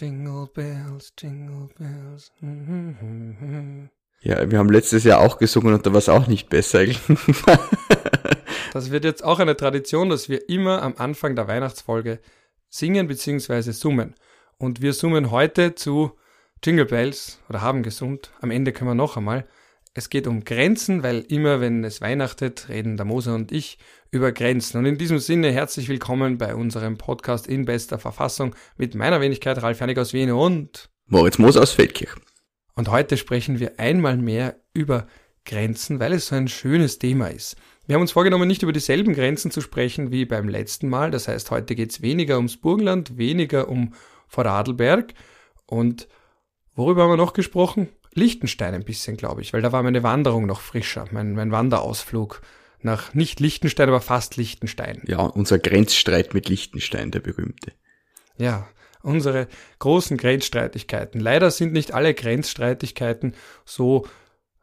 Jingle Bells, Jingle Bells. Ja, wir haben letztes Jahr auch gesungen und da war es auch nicht besser. das wird jetzt auch eine Tradition, dass wir immer am Anfang der Weihnachtsfolge singen bzw. summen. Und wir summen heute zu Jingle Bells oder haben gesummt. Am Ende können wir noch einmal. Es geht um Grenzen, weil immer wenn es weihnachtet, reden der Moser und ich über Grenzen. Und in diesem Sinne herzlich willkommen bei unserem Podcast in bester Verfassung mit meiner Wenigkeit Ralf Hernig aus Wien und Moritz Moser aus Feldkirch. Und heute sprechen wir einmal mehr über Grenzen, weil es so ein schönes Thema ist. Wir haben uns vorgenommen, nicht über dieselben Grenzen zu sprechen wie beim letzten Mal. Das heißt, heute geht es weniger ums Burgenland, weniger um Vorarlberg. Und worüber haben wir noch gesprochen? Liechtenstein ein bisschen, glaube ich, weil da war meine Wanderung noch frischer, mein, mein Wanderausflug nach nicht Liechtenstein, aber fast Liechtenstein. Ja, unser Grenzstreit mit Liechtenstein, der berühmte. Ja, unsere großen Grenzstreitigkeiten. Leider sind nicht alle Grenzstreitigkeiten so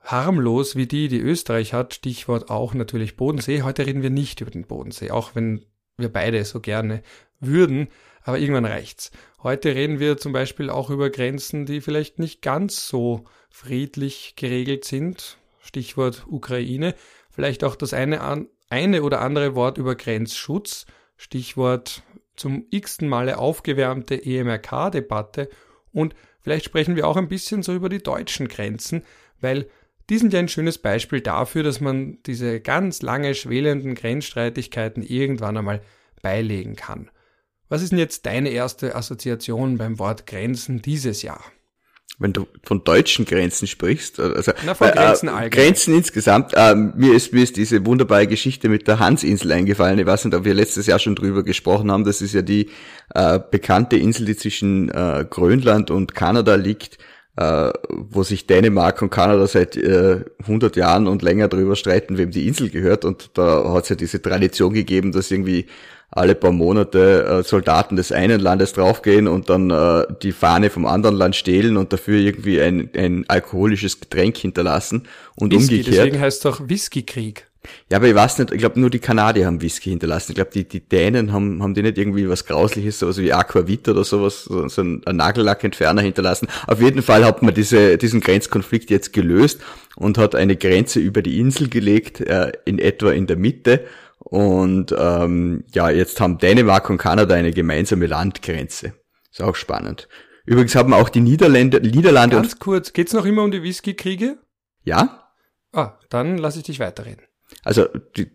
harmlos wie die, die Österreich hat. Stichwort auch natürlich Bodensee. Heute reden wir nicht über den Bodensee, auch wenn wir beide so gerne würden, aber irgendwann reicht's. Heute reden wir zum Beispiel auch über Grenzen, die vielleicht nicht ganz so friedlich geregelt sind. Stichwort Ukraine. Vielleicht auch das eine, eine oder andere Wort über Grenzschutz. Stichwort zum x-ten Male aufgewärmte EMRK-Debatte. Und vielleicht sprechen wir auch ein bisschen so über die deutschen Grenzen, weil die sind ja ein schönes Beispiel dafür, dass man diese ganz lange schwelenden Grenzstreitigkeiten irgendwann einmal beilegen kann. Was ist denn jetzt deine erste Assoziation beim Wort Grenzen dieses Jahr? Wenn du von deutschen Grenzen sprichst, also Na, von Grenzen, äh, Grenzen insgesamt, äh, mir ist mir ist diese wunderbare Geschichte mit der Hansinsel eingefallen. Ich weiß nicht, ob wir letztes Jahr schon drüber gesprochen haben. Das ist ja die äh, bekannte Insel, die zwischen äh, Grönland und Kanada liegt, äh, wo sich Dänemark und Kanada seit äh, 100 Jahren und länger drüber streiten, wem die Insel gehört. Und da hat es ja diese Tradition gegeben, dass irgendwie alle paar Monate äh, Soldaten des einen Landes draufgehen und dann äh, die Fahne vom anderen Land stehlen und dafür irgendwie ein, ein alkoholisches Getränk hinterlassen und Whisky, umgekehrt. Deswegen heißt es doch Whiskykrieg. Ja, aber ich weiß nicht, ich glaube nur die Kanadier haben Whisky hinterlassen. Ich glaube, die, die Dänen haben, haben die nicht irgendwie was Grausliches, sowas wie Aquavit oder sowas, so, so ein, Nagellackentferner hinterlassen. Auf jeden Fall hat man diese, diesen Grenzkonflikt jetzt gelöst und hat eine Grenze über die Insel gelegt, äh, in etwa in der Mitte und ähm, ja, jetzt haben Dänemark und Kanada eine gemeinsame Landgrenze. Ist auch spannend. Übrigens haben auch die Niederlande, Niederlande Ganz kurz, geht's noch immer um die Whisky-Kriege? Ja. Ah, dann lasse ich dich weiterreden. Also, die,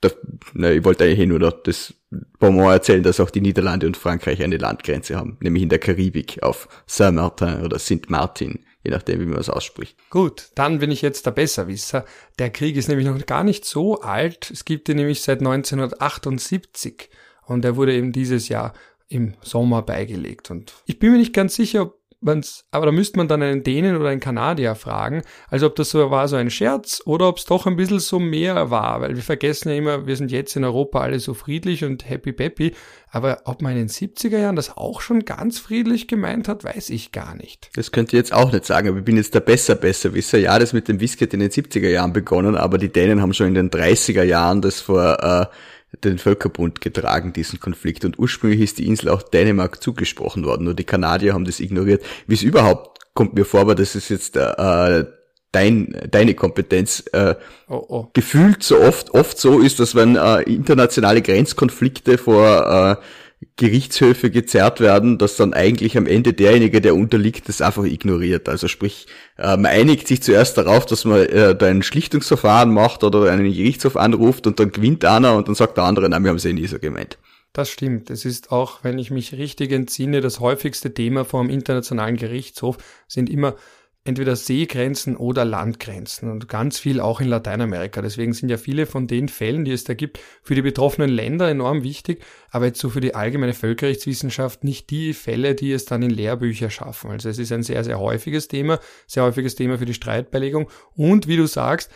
das, na, ich wollte eigentlich nur das Beaumont erzählen, dass auch die Niederlande und Frankreich eine Landgrenze haben, nämlich in der Karibik auf Saint-Martin oder Saint-Martin je nachdem, wie man es ausspricht. Gut, dann bin ich jetzt der Besserwisser. Der Krieg ist nämlich noch gar nicht so alt. Es gibt ihn nämlich seit 1978 und er wurde eben dieses Jahr im Sommer beigelegt. Und ich bin mir nicht ganz sicher, ob man's, aber da müsste man dann einen Dänen oder einen Kanadier fragen, also ob das so war, so ein Scherz oder ob es doch ein bisschen so mehr war, weil wir vergessen ja immer, wir sind jetzt in Europa alle so friedlich und happy peppy, aber ob man in den 70er Jahren das auch schon ganz friedlich gemeint hat, weiß ich gar nicht. Das könnt ihr jetzt auch nicht sagen, aber ich bin jetzt der besser besser Wisser. Ja, das mit dem Whisky hat in den 70er Jahren begonnen, aber die Dänen haben schon in den 30er Jahren das vor äh, den Völkerbund getragen, diesen Konflikt. Und ursprünglich ist die Insel auch Dänemark zugesprochen worden, nur die Kanadier haben das ignoriert. Wie es überhaupt kommt mir vor, aber das ist jetzt äh, dein, deine Kompetenz äh, oh, oh. gefühlt so oft, oft so ist, dass wenn äh, internationale Grenzkonflikte vor äh, Gerichtshöfe gezerrt werden, dass dann eigentlich am Ende derjenige, der unterliegt, das einfach ignoriert. Also sprich, äh, man einigt sich zuerst darauf, dass man äh, da ein Schlichtungsverfahren macht oder einen Gerichtshof anruft und dann gewinnt einer und dann sagt der andere, nein, wir haben es eh nie so gemeint. Das stimmt. Es ist auch, wenn ich mich richtig entsinne, das häufigste Thema vor dem Internationalen Gerichtshof sind immer entweder Seegrenzen oder Landgrenzen und ganz viel auch in Lateinamerika. Deswegen sind ja viele von den Fällen, die es da gibt, für die betroffenen Länder enorm wichtig, aber jetzt so für die allgemeine Völkerrechtswissenschaft nicht die Fälle, die es dann in Lehrbücher schaffen. Also es ist ein sehr, sehr häufiges Thema, sehr häufiges Thema für die Streitbeilegung und wie du sagst,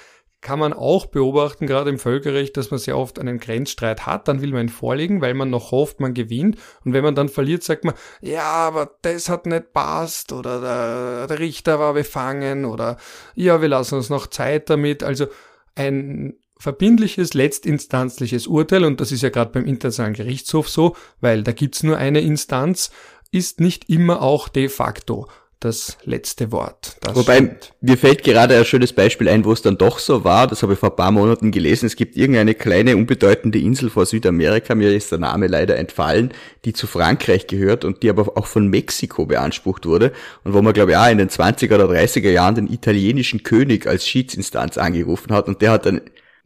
kann man auch beobachten, gerade im Völkerrecht, dass man sehr oft einen Grenzstreit hat, dann will man ihn vorlegen, weil man noch hofft, man gewinnt. Und wenn man dann verliert, sagt man, ja, aber das hat nicht passt oder der, der Richter war befangen oder ja, wir lassen uns noch Zeit damit. Also ein verbindliches, letztinstanzliches Urteil, und das ist ja gerade beim Internationalen Gerichtshof so, weil da gibt's nur eine Instanz, ist nicht immer auch de facto das letzte Wort. Das Wobei, stimmt. mir fällt gerade ein schönes Beispiel ein, wo es dann doch so war, das habe ich vor ein paar Monaten gelesen, es gibt irgendeine kleine, unbedeutende Insel vor Südamerika, mir ist der Name leider entfallen, die zu Frankreich gehört und die aber auch von Mexiko beansprucht wurde und wo man, glaube ich, auch in den 20er oder 30er Jahren den italienischen König als Schiedsinstanz angerufen hat und der hat dann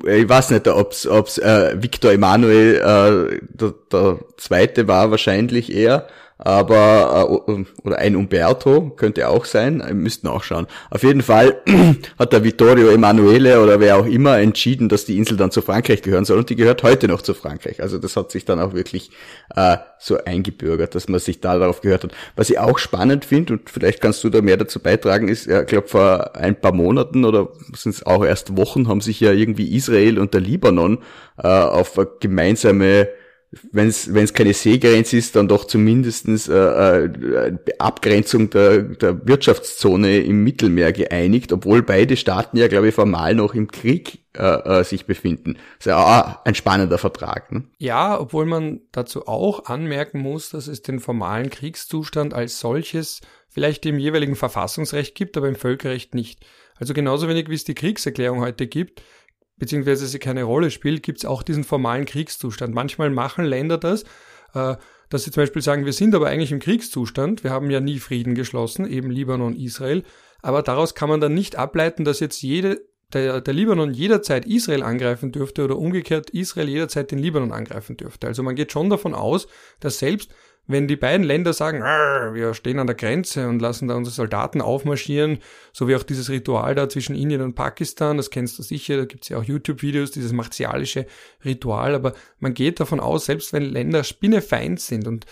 ich weiß nicht, ob's, ob's äh, Victor Emanuel äh, der, der zweite war wahrscheinlich eher, aber äh, oder ein Umberto könnte auch sein, wir müssten auch schauen. Auf jeden Fall hat der Vittorio Emanuele oder wer auch immer entschieden, dass die Insel dann zu Frankreich gehören soll und die gehört heute noch zu Frankreich. Also das hat sich dann auch wirklich äh, so eingebürgert, dass man sich da darauf gehört hat. Was ich auch spannend finde und vielleicht kannst du da mehr dazu beitragen, ist, ich glaube vor ein paar Monaten oder sind es auch erst Wochen haben sich ja irgendwie Israel und der Libanon äh, auf gemeinsame wenn es keine Seegrenze ist, dann doch zumindestens äh, äh, Abgrenzung der, der Wirtschaftszone im Mittelmeer geeinigt, obwohl beide Staaten ja, glaube ich, formal noch im Krieg äh, äh, sich befinden. Das ist ja auch ein spannender Vertrag. Ne? Ja, obwohl man dazu auch anmerken muss, dass es den formalen Kriegszustand als solches vielleicht im jeweiligen Verfassungsrecht gibt, aber im Völkerrecht nicht. Also genauso wenig wie es die Kriegserklärung heute gibt, beziehungsweise sie keine Rolle spielt, gibt es auch diesen formalen Kriegszustand. Manchmal machen Länder das, äh, dass sie zum Beispiel sagen, wir sind aber eigentlich im Kriegszustand, wir haben ja nie Frieden geschlossen, eben Libanon, Israel, aber daraus kann man dann nicht ableiten, dass jetzt jede, der, der Libanon jederzeit Israel angreifen dürfte oder umgekehrt Israel jederzeit den Libanon angreifen dürfte. Also man geht schon davon aus, dass selbst wenn die beiden Länder sagen, wir stehen an der Grenze und lassen da unsere Soldaten aufmarschieren, so wie auch dieses Ritual da zwischen Indien und Pakistan, das kennst du sicher, da gibt's ja auch YouTube-Videos, dieses martialische Ritual, aber man geht davon aus, selbst wenn Länder spinnefeind sind und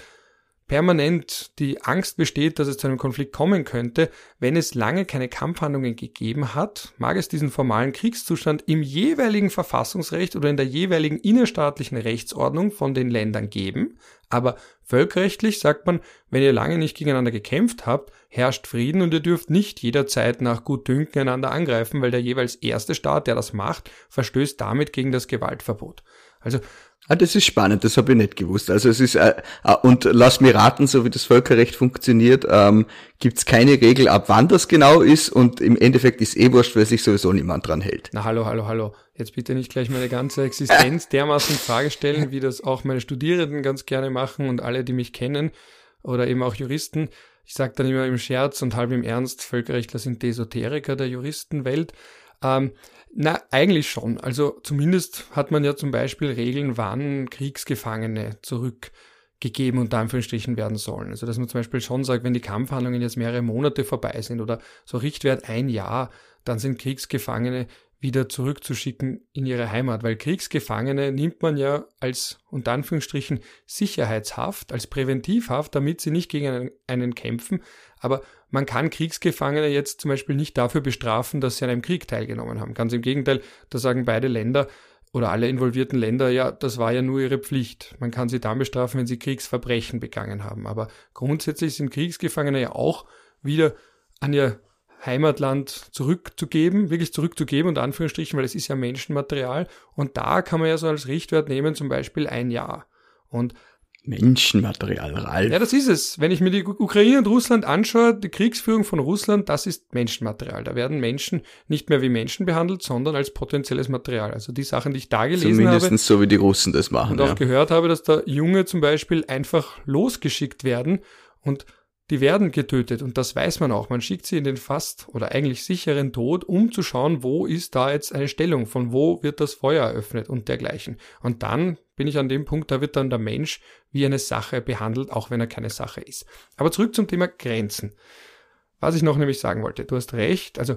permanent die Angst besteht, dass es zu einem Konflikt kommen könnte, wenn es lange keine Kampfhandlungen gegeben hat, mag es diesen formalen Kriegszustand im jeweiligen Verfassungsrecht oder in der jeweiligen innerstaatlichen Rechtsordnung von den Ländern geben, aber völkerrechtlich sagt man, wenn ihr lange nicht gegeneinander gekämpft habt, herrscht Frieden und ihr dürft nicht jederzeit nach Gutdünken einander angreifen, weil der jeweils erste Staat, der das macht, verstößt damit gegen das Gewaltverbot. Also Ah, das ist spannend, das habe ich nicht gewusst. Also es ist, äh, äh, und lass mir raten, so wie das Völkerrecht funktioniert, ähm, gibt es keine Regel, ab wann das genau ist und im Endeffekt ist eh wurscht, weil sich sowieso niemand dran hält. Na hallo, hallo, hallo. Jetzt bitte nicht gleich meine ganze Existenz dermaßen in Frage stellen, wie das auch meine Studierenden ganz gerne machen und alle, die mich kennen oder eben auch Juristen. Ich sage dann immer im Scherz und halb im Ernst, Völkerrechtler sind Desoteriker der Juristenwelt. Ähm, na, eigentlich schon. Also zumindest hat man ja zum Beispiel Regeln, wann Kriegsgefangene zurückgegeben und Anführungsstrichen werden sollen. Also dass man zum Beispiel schon sagt, wenn die Kampfhandlungen jetzt mehrere Monate vorbei sind oder so Richtwert ein Jahr, dann sind Kriegsgefangene wieder zurückzuschicken in ihre Heimat, weil Kriegsgefangene nimmt man ja als unter Anführungsstrichen Sicherheitshaft, als Präventivhaft, damit sie nicht gegen einen, einen kämpfen, aber man kann Kriegsgefangene jetzt zum Beispiel nicht dafür bestrafen, dass sie an einem Krieg teilgenommen haben. Ganz im Gegenteil, da sagen beide Länder oder alle involvierten Länder, ja, das war ja nur ihre Pflicht. Man kann sie dann bestrafen, wenn sie Kriegsverbrechen begangen haben. Aber grundsätzlich sind Kriegsgefangene ja auch wieder an ihr Heimatland zurückzugeben, wirklich zurückzugeben, unter Anführungsstrichen, weil es ist ja Menschenmaterial. Und da kann man ja so als Richtwert nehmen, zum Beispiel ein Jahr. Und Menschenmaterial, Ralf. Ja, das ist es. Wenn ich mir die Ukraine und Russland anschaue, die Kriegsführung von Russland, das ist Menschenmaterial. Da werden Menschen nicht mehr wie Menschen behandelt, sondern als potenzielles Material. Also die Sachen, die ich da gelesen Zumindest habe. Zumindest so wie die Russen das machen. Und auch gehört habe, dass da Junge zum Beispiel einfach losgeschickt werden und die werden getötet und das weiß man auch. Man schickt sie in den fast oder eigentlich sicheren Tod, um zu schauen, wo ist da jetzt eine Stellung, von wo wird das Feuer eröffnet und dergleichen. Und dann bin ich an dem Punkt, da wird dann der Mensch wie eine Sache behandelt, auch wenn er keine Sache ist. Aber zurück zum Thema Grenzen. Was ich noch nämlich sagen wollte, du hast recht, also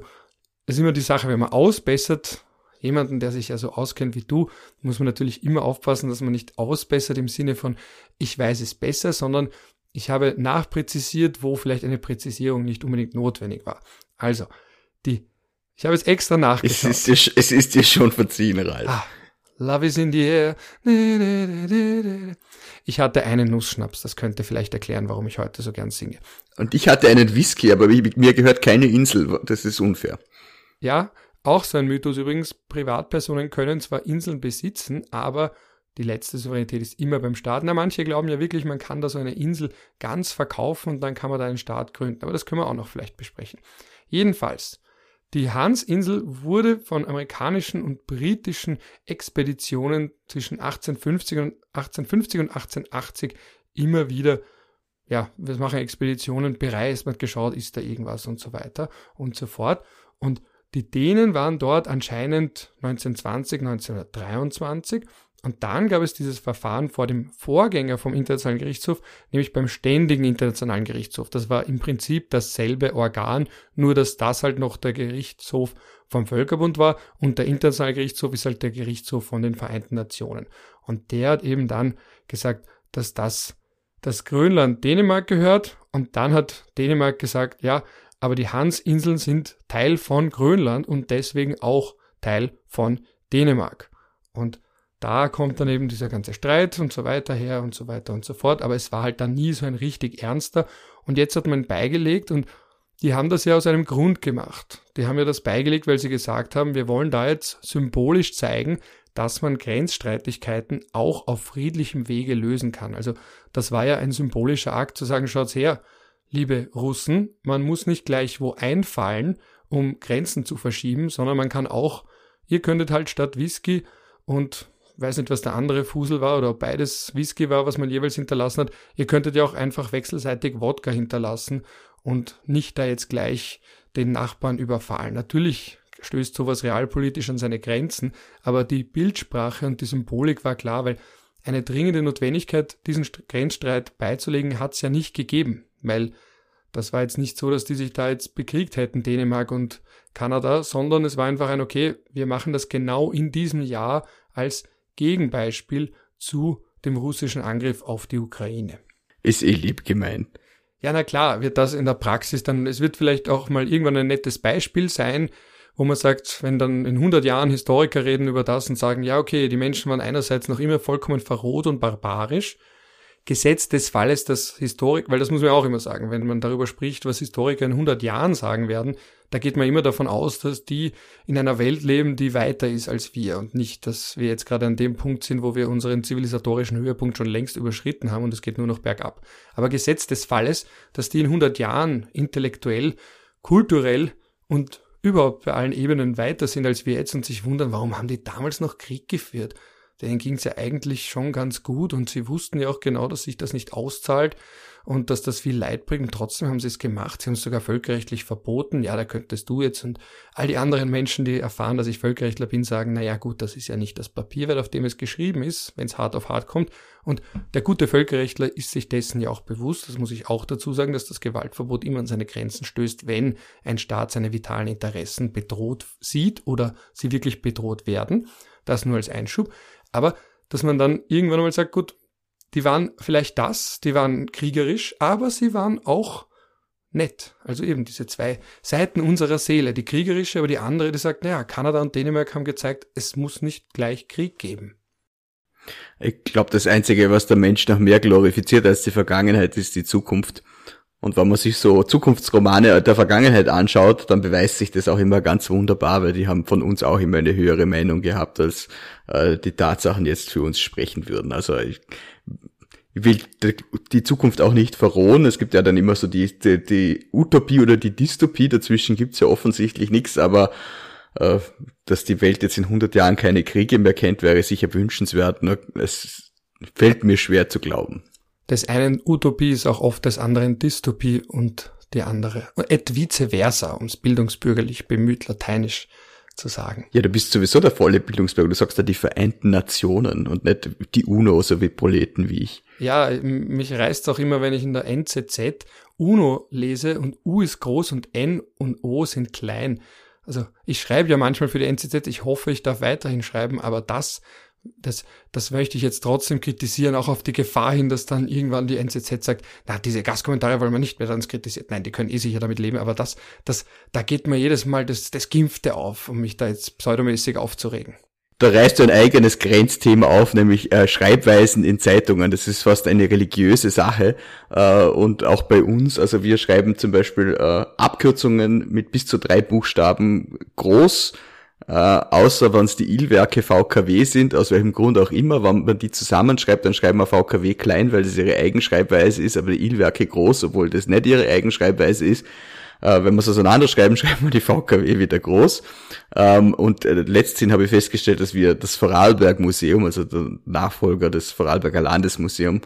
es ist immer die Sache, wenn man ausbessert, jemanden, der sich ja so auskennt wie du, muss man natürlich immer aufpassen, dass man nicht ausbessert im Sinne von, ich weiß es besser, sondern ich habe nachpräzisiert, wo vielleicht eine Präzisierung nicht unbedingt notwendig war. Also, die, ich habe es extra nachgeschaut. Es ist dir, es ist dir schon verziehen, Ralf. Ah, Love is in the air. Ich hatte einen Nussschnaps, das könnte vielleicht erklären, warum ich heute so gern singe. Und ich hatte einen Whisky, aber mir gehört keine Insel, das ist unfair. Ja, auch so ein Mythos übrigens. Privatpersonen können zwar Inseln besitzen, aber die letzte Souveränität ist immer beim Staat. Na, manche glauben ja wirklich, man kann da so eine Insel ganz verkaufen und dann kann man da einen Staat gründen. Aber das können wir auch noch vielleicht besprechen. Jedenfalls, die Hansinsel wurde von amerikanischen und britischen Expeditionen zwischen 1850 und 1850 und 1880 immer wieder ja, wir machen Expeditionen, bereist, man hat geschaut, ist da irgendwas und so weiter und so fort. Und die Dänen waren dort anscheinend 1920, 1923 und dann gab es dieses Verfahren vor dem Vorgänger vom Internationalen Gerichtshof, nämlich beim Ständigen Internationalen Gerichtshof. Das war im Prinzip dasselbe Organ, nur dass das halt noch der Gerichtshof vom Völkerbund war und der Internationale Gerichtshof ist halt der Gerichtshof von den Vereinten Nationen. Und der hat eben dann gesagt, dass das, dass Grönland Dänemark gehört und dann hat Dänemark gesagt, ja, aber die Hansinseln sind Teil von Grönland und deswegen auch Teil von Dänemark. Und da kommt dann eben dieser ganze Streit und so weiter her und so weiter und so fort. Aber es war halt dann nie so ein richtig ernster. Und jetzt hat man beigelegt und die haben das ja aus einem Grund gemacht. Die haben ja das beigelegt, weil sie gesagt haben, wir wollen da jetzt symbolisch zeigen, dass man Grenzstreitigkeiten auch auf friedlichem Wege lösen kann. Also das war ja ein symbolischer Akt zu sagen, schaut's her, liebe Russen, man muss nicht gleich wo einfallen, um Grenzen zu verschieben, sondern man kann auch, ihr könntet halt statt Whisky und weiß nicht, was der andere Fusel war oder ob beides Whisky war, was man jeweils hinterlassen hat. Ihr könntet ja auch einfach wechselseitig Wodka hinterlassen und nicht da jetzt gleich den Nachbarn überfallen. Natürlich stößt sowas realpolitisch an seine Grenzen, aber die Bildsprache und die Symbolik war klar, weil eine dringende Notwendigkeit, diesen Grenzstreit beizulegen, hat es ja nicht gegeben, weil das war jetzt nicht so, dass die sich da jetzt bekriegt hätten, Dänemark und Kanada, sondern es war einfach ein, okay, wir machen das genau in diesem Jahr als Gegenbeispiel zu dem russischen Angriff auf die Ukraine. Ist eh lieb gemeint. Ja, na klar, wird das in der Praxis dann, es wird vielleicht auch mal irgendwann ein nettes Beispiel sein, wo man sagt, wenn dann in 100 Jahren Historiker reden über das und sagen, ja, okay, die Menschen waren einerseits noch immer vollkommen verroht und barbarisch, Gesetz des Falles, dass Historik, weil das muss man auch immer sagen, wenn man darüber spricht, was Historiker in 100 Jahren sagen werden, da geht man immer davon aus, dass die in einer Welt leben, die weiter ist als wir und nicht, dass wir jetzt gerade an dem Punkt sind, wo wir unseren zivilisatorischen Höhepunkt schon längst überschritten haben und es geht nur noch bergab. Aber Gesetz des Falles, dass die in 100 Jahren intellektuell, kulturell und überhaupt bei allen Ebenen weiter sind als wir jetzt und sich wundern, warum haben die damals noch Krieg geführt? denen ging es ja eigentlich schon ganz gut und sie wussten ja auch genau, dass sich das nicht auszahlt und dass das viel Leid bringt. Trotzdem haben sie es gemacht. Sie haben es sogar völkerrechtlich verboten. Ja, da könntest du jetzt und all die anderen Menschen, die erfahren, dass ich Völkerrechtler bin, sagen, na ja, gut, das ist ja nicht das Papierwert, auf dem es geschrieben ist, wenn es hart auf hart kommt. Und der gute Völkerrechtler ist sich dessen ja auch bewusst. Das muss ich auch dazu sagen, dass das Gewaltverbot immer an seine Grenzen stößt, wenn ein Staat seine vitalen Interessen bedroht sieht oder sie wirklich bedroht werden. Das nur als Einschub. Aber dass man dann irgendwann mal sagt, gut, die waren vielleicht das, die waren kriegerisch, aber sie waren auch nett. Also eben diese zwei Seiten unserer Seele, die kriegerische, aber die andere, die sagt, naja, Kanada und Dänemark haben gezeigt, es muss nicht gleich Krieg geben. Ich glaube, das Einzige, was der Mensch noch mehr glorifiziert als die Vergangenheit, ist die Zukunft. Und wenn man sich so Zukunftsromane der Vergangenheit anschaut, dann beweist sich das auch immer ganz wunderbar, weil die haben von uns auch immer eine höhere Meinung gehabt, als äh, die Tatsachen jetzt für uns sprechen würden. Also ich, ich will die Zukunft auch nicht verrohen. Es gibt ja dann immer so die, die, die Utopie oder die Dystopie, dazwischen gibt's ja offensichtlich nichts, aber äh, dass die Welt jetzt in 100 Jahren keine Kriege mehr kennt, wäre sicher wünschenswert. Nur es fällt mir schwer zu glauben des einen Utopie ist auch oft des anderen Dystopie und die andere. Et vice versa, um es bildungsbürgerlich bemüht lateinisch zu sagen. Ja, du bist sowieso der volle Bildungsbürger. Du sagst ja die Vereinten Nationen und nicht die UNO, so wie Proleten wie ich. Ja, mich reißt auch immer, wenn ich in der NZZ UNO lese und U ist groß und N und O sind klein. Also ich schreibe ja manchmal für die NZZ, ich hoffe, ich darf weiterhin schreiben, aber das das, das möchte ich jetzt trotzdem kritisieren, auch auf die Gefahr hin, dass dann irgendwann die NZZ sagt, na, diese Gastkommentare wollen wir nicht mehr dann kritisiert. Nein, die können eh sicher damit leben, aber das, das, da geht mir jedes Mal das, das Gimpfte auf, um mich da jetzt pseudomäßig aufzuregen. Da reißt du ein eigenes Grenzthema auf, nämlich äh, Schreibweisen in Zeitungen. Das ist fast eine religiöse Sache. Äh, und auch bei uns, also wir schreiben zum Beispiel äh, Abkürzungen mit bis zu drei Buchstaben groß äh, außer wenn es die Ilwerke VKW sind, aus welchem Grund auch immer, wenn man die zusammenschreibt, dann schreibt man VKW klein, weil das ihre Eigenschreibweise ist, aber die Ilwerke groß, obwohl das nicht ihre Eigenschreibweise ist. Äh, wenn man es auseinanderschreiben, schreibt man die VKW wieder groß. Ähm, und äh, letztens habe ich festgestellt, dass wir das Vorarlberg Museum, also der Nachfolger des Vorarlberger Landesmuseum,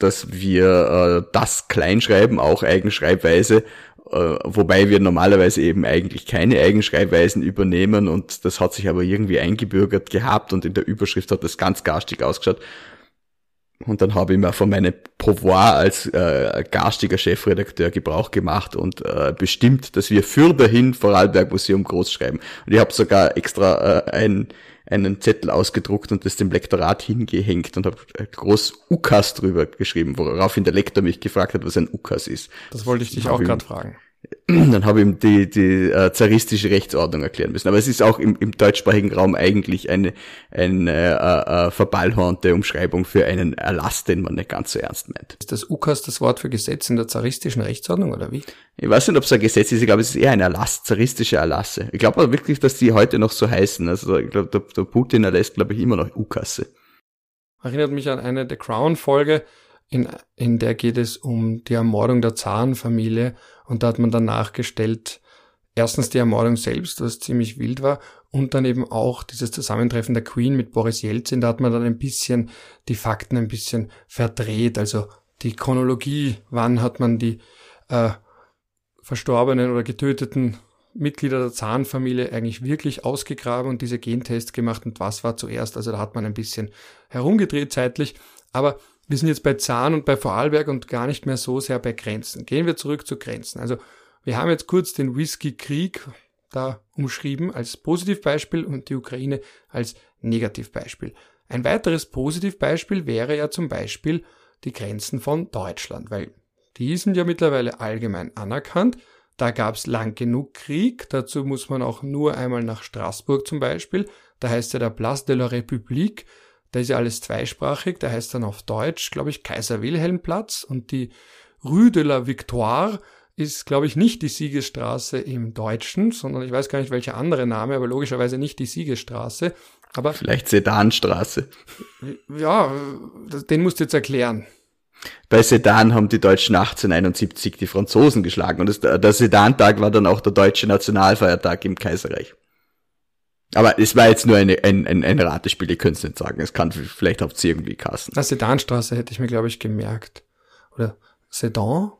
dass wir äh, das kleinschreiben, auch Eigenschreibweise, wobei wir normalerweise eben eigentlich keine Eigenschreibweisen übernehmen und das hat sich aber irgendwie eingebürgert gehabt und in der Überschrift hat das ganz garstig ausgeschaut. Und dann habe ich mir von meinem Pouvoir als äh, garstiger Chefredakteur Gebrauch gemacht und äh, bestimmt, dass wir für dahin Vorarlberg Museum groß schreiben. Und ich habe sogar extra äh, ein, einen Zettel ausgedruckt und das dem Lektorat hingehängt und habe äh, groß UKAS drüber geschrieben, woraufhin der Lektor mich gefragt hat, was ein UKAS ist. Das wollte ich dich auch gerade fragen. dann habe ich ihm die, die äh, zaristische Rechtsordnung erklären müssen. Aber es ist auch im, im deutschsprachigen Raum eigentlich eine, eine äh, äh, verballhornte Umschreibung für einen Erlass, den man nicht ganz so ernst meint. Ist das UKAS das Wort für Gesetz in der zaristischen Rechtsordnung oder wie? Ich weiß nicht, ob es ein Gesetz ist. Ich glaube, es ist eher ein Erlass, zaristische Erlasse. Ich glaube aber wirklich, dass die heute noch so heißen. Also ich glaube, der, der Putin erlässt, glaube ich, immer noch UKASe. Erinnert mich an eine The Crown-Folge, in, in der geht es um die Ermordung der Zarenfamilie und da hat man dann nachgestellt, erstens die Ermordung selbst, was ziemlich wild war, und dann eben auch dieses Zusammentreffen der Queen mit Boris Jelzin, da hat man dann ein bisschen die Fakten ein bisschen verdreht, also die Chronologie, wann hat man die äh, verstorbenen oder getöteten Mitglieder der Zahnfamilie eigentlich wirklich ausgegraben und diese Gentests gemacht und was war zuerst. Also da hat man ein bisschen herumgedreht zeitlich. Aber wir sind jetzt bei Zahn und bei Vorarlberg und gar nicht mehr so sehr bei Grenzen. Gehen wir zurück zu Grenzen. Also wir haben jetzt kurz den Whisky-Krieg da umschrieben als Positivbeispiel und die Ukraine als Negativbeispiel. Ein weiteres Positivbeispiel wäre ja zum Beispiel die Grenzen von Deutschland, weil die sind ja mittlerweile allgemein anerkannt. Da gab es lang genug Krieg, dazu muss man auch nur einmal nach Straßburg zum Beispiel, da heißt ja der Place de la République, da ist ja alles zweisprachig, da heißt dann auf Deutsch, glaube ich, Kaiser Wilhelm Platz und die Rue de la Victoire ist, glaube ich, nicht die Siegesstraße im Deutschen, sondern ich weiß gar nicht, welcher andere Name, aber logischerweise nicht die Siegesstraße. Aber Vielleicht Sedanstraße. Ja, den musst du jetzt erklären. Bei Sedan haben die Deutschen 1871 die Franzosen geschlagen und das, der Sedantag war dann auch der deutsche Nationalfeiertag im Kaiserreich. Aber es war jetzt nur eine, ein, ein, ein Ratespiel, ihr könnt es nicht sagen. Es kann, vielleicht habt ihr irgendwie Kassen. Na, Sedanstraße hätte ich mir, glaube ich, gemerkt. Oder Sedan?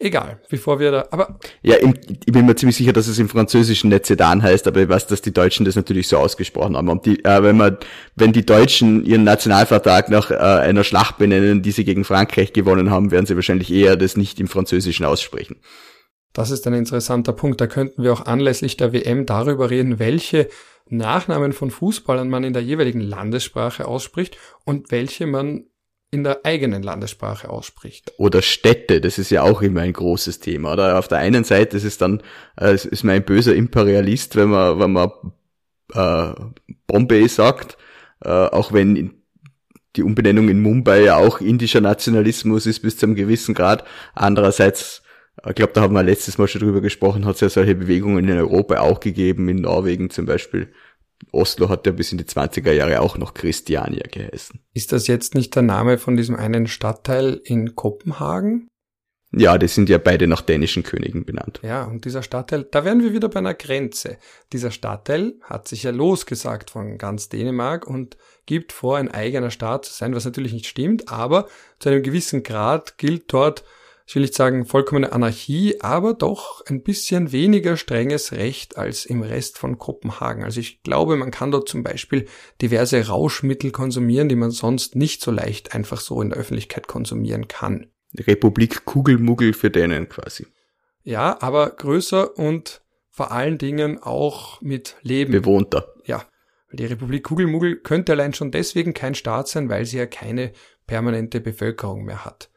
Egal, bevor wir da, aber. Ja, im, ich bin mir ziemlich sicher, dass es im Französischen nicht Sedan heißt, aber ich weiß, dass die Deutschen das natürlich so ausgesprochen haben. Und die, äh, wenn man, wenn die Deutschen ihren Nationalvertrag nach äh, einer Schlacht benennen, die sie gegen Frankreich gewonnen haben, werden sie wahrscheinlich eher das nicht im Französischen aussprechen. Das ist ein interessanter Punkt. Da könnten wir auch anlässlich der WM darüber reden, welche Nachnamen von Fußballern man in der jeweiligen Landessprache ausspricht und welche man in der eigenen Landessprache ausspricht. Oder Städte, das ist ja auch immer ein großes Thema. Oder auf der einen Seite ist es dann, äh, ist man ein böser Imperialist, wenn man, wenn man äh, Bombay sagt, äh, auch wenn die Umbenennung in Mumbai ja auch indischer Nationalismus ist bis zu einem gewissen Grad. Andererseits ich glaube, da haben wir letztes Mal schon drüber gesprochen, hat es ja solche Bewegungen in Europa auch gegeben, in Norwegen zum Beispiel. Oslo hat ja bis in die 20er Jahre auch noch Christiania geheißen. Ist das jetzt nicht der Name von diesem einen Stadtteil in Kopenhagen? Ja, die sind ja beide nach dänischen Königen benannt. Ja, und dieser Stadtteil, da wären wir wieder bei einer Grenze. Dieser Stadtteil hat sich ja losgesagt von ganz Dänemark und gibt vor, ein eigener Staat zu sein, was natürlich nicht stimmt, aber zu einem gewissen Grad gilt dort ich will nicht sagen vollkommene Anarchie, aber doch ein bisschen weniger strenges Recht als im Rest von Kopenhagen. Also ich glaube, man kann dort zum Beispiel diverse Rauschmittel konsumieren, die man sonst nicht so leicht einfach so in der Öffentlichkeit konsumieren kann. Republik Kugelmuggel für denen quasi. Ja, aber größer und vor allen Dingen auch mit Leben. Bewohnter. Ja. Die Republik Kugelmuggel könnte allein schon deswegen kein Staat sein, weil sie ja keine permanente Bevölkerung mehr hat.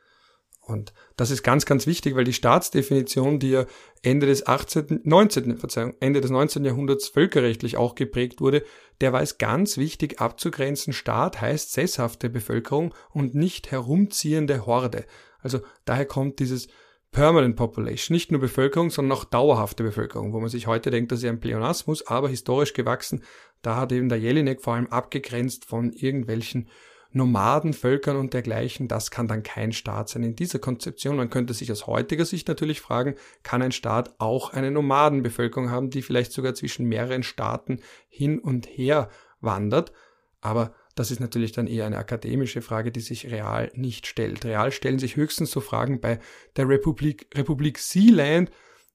Und das ist ganz, ganz wichtig, weil die Staatsdefinition, die ja Ende des 18., 19., Verzeihung, Ende des 19. Jahrhunderts völkerrechtlich auch geprägt wurde, der war es ganz wichtig abzugrenzen. Staat heißt sesshafte Bevölkerung und nicht herumziehende Horde. Also daher kommt dieses Permanent Population, nicht nur Bevölkerung, sondern auch dauerhafte Bevölkerung, wo man sich heute denkt, das ist ja ein Pleonasmus, aber historisch gewachsen. Da hat eben der Jelinek vor allem abgegrenzt von irgendwelchen Nomadenvölkern und dergleichen. Das kann dann kein Staat sein in dieser Konzeption. Man könnte sich aus heutiger Sicht natürlich fragen, kann ein Staat auch eine Nomadenbevölkerung haben, die vielleicht sogar zwischen mehreren Staaten hin und her wandert? Aber das ist natürlich dann eher eine akademische Frage, die sich real nicht stellt. Real stellen sich höchstens so Fragen bei der Republik, Republik Sealand.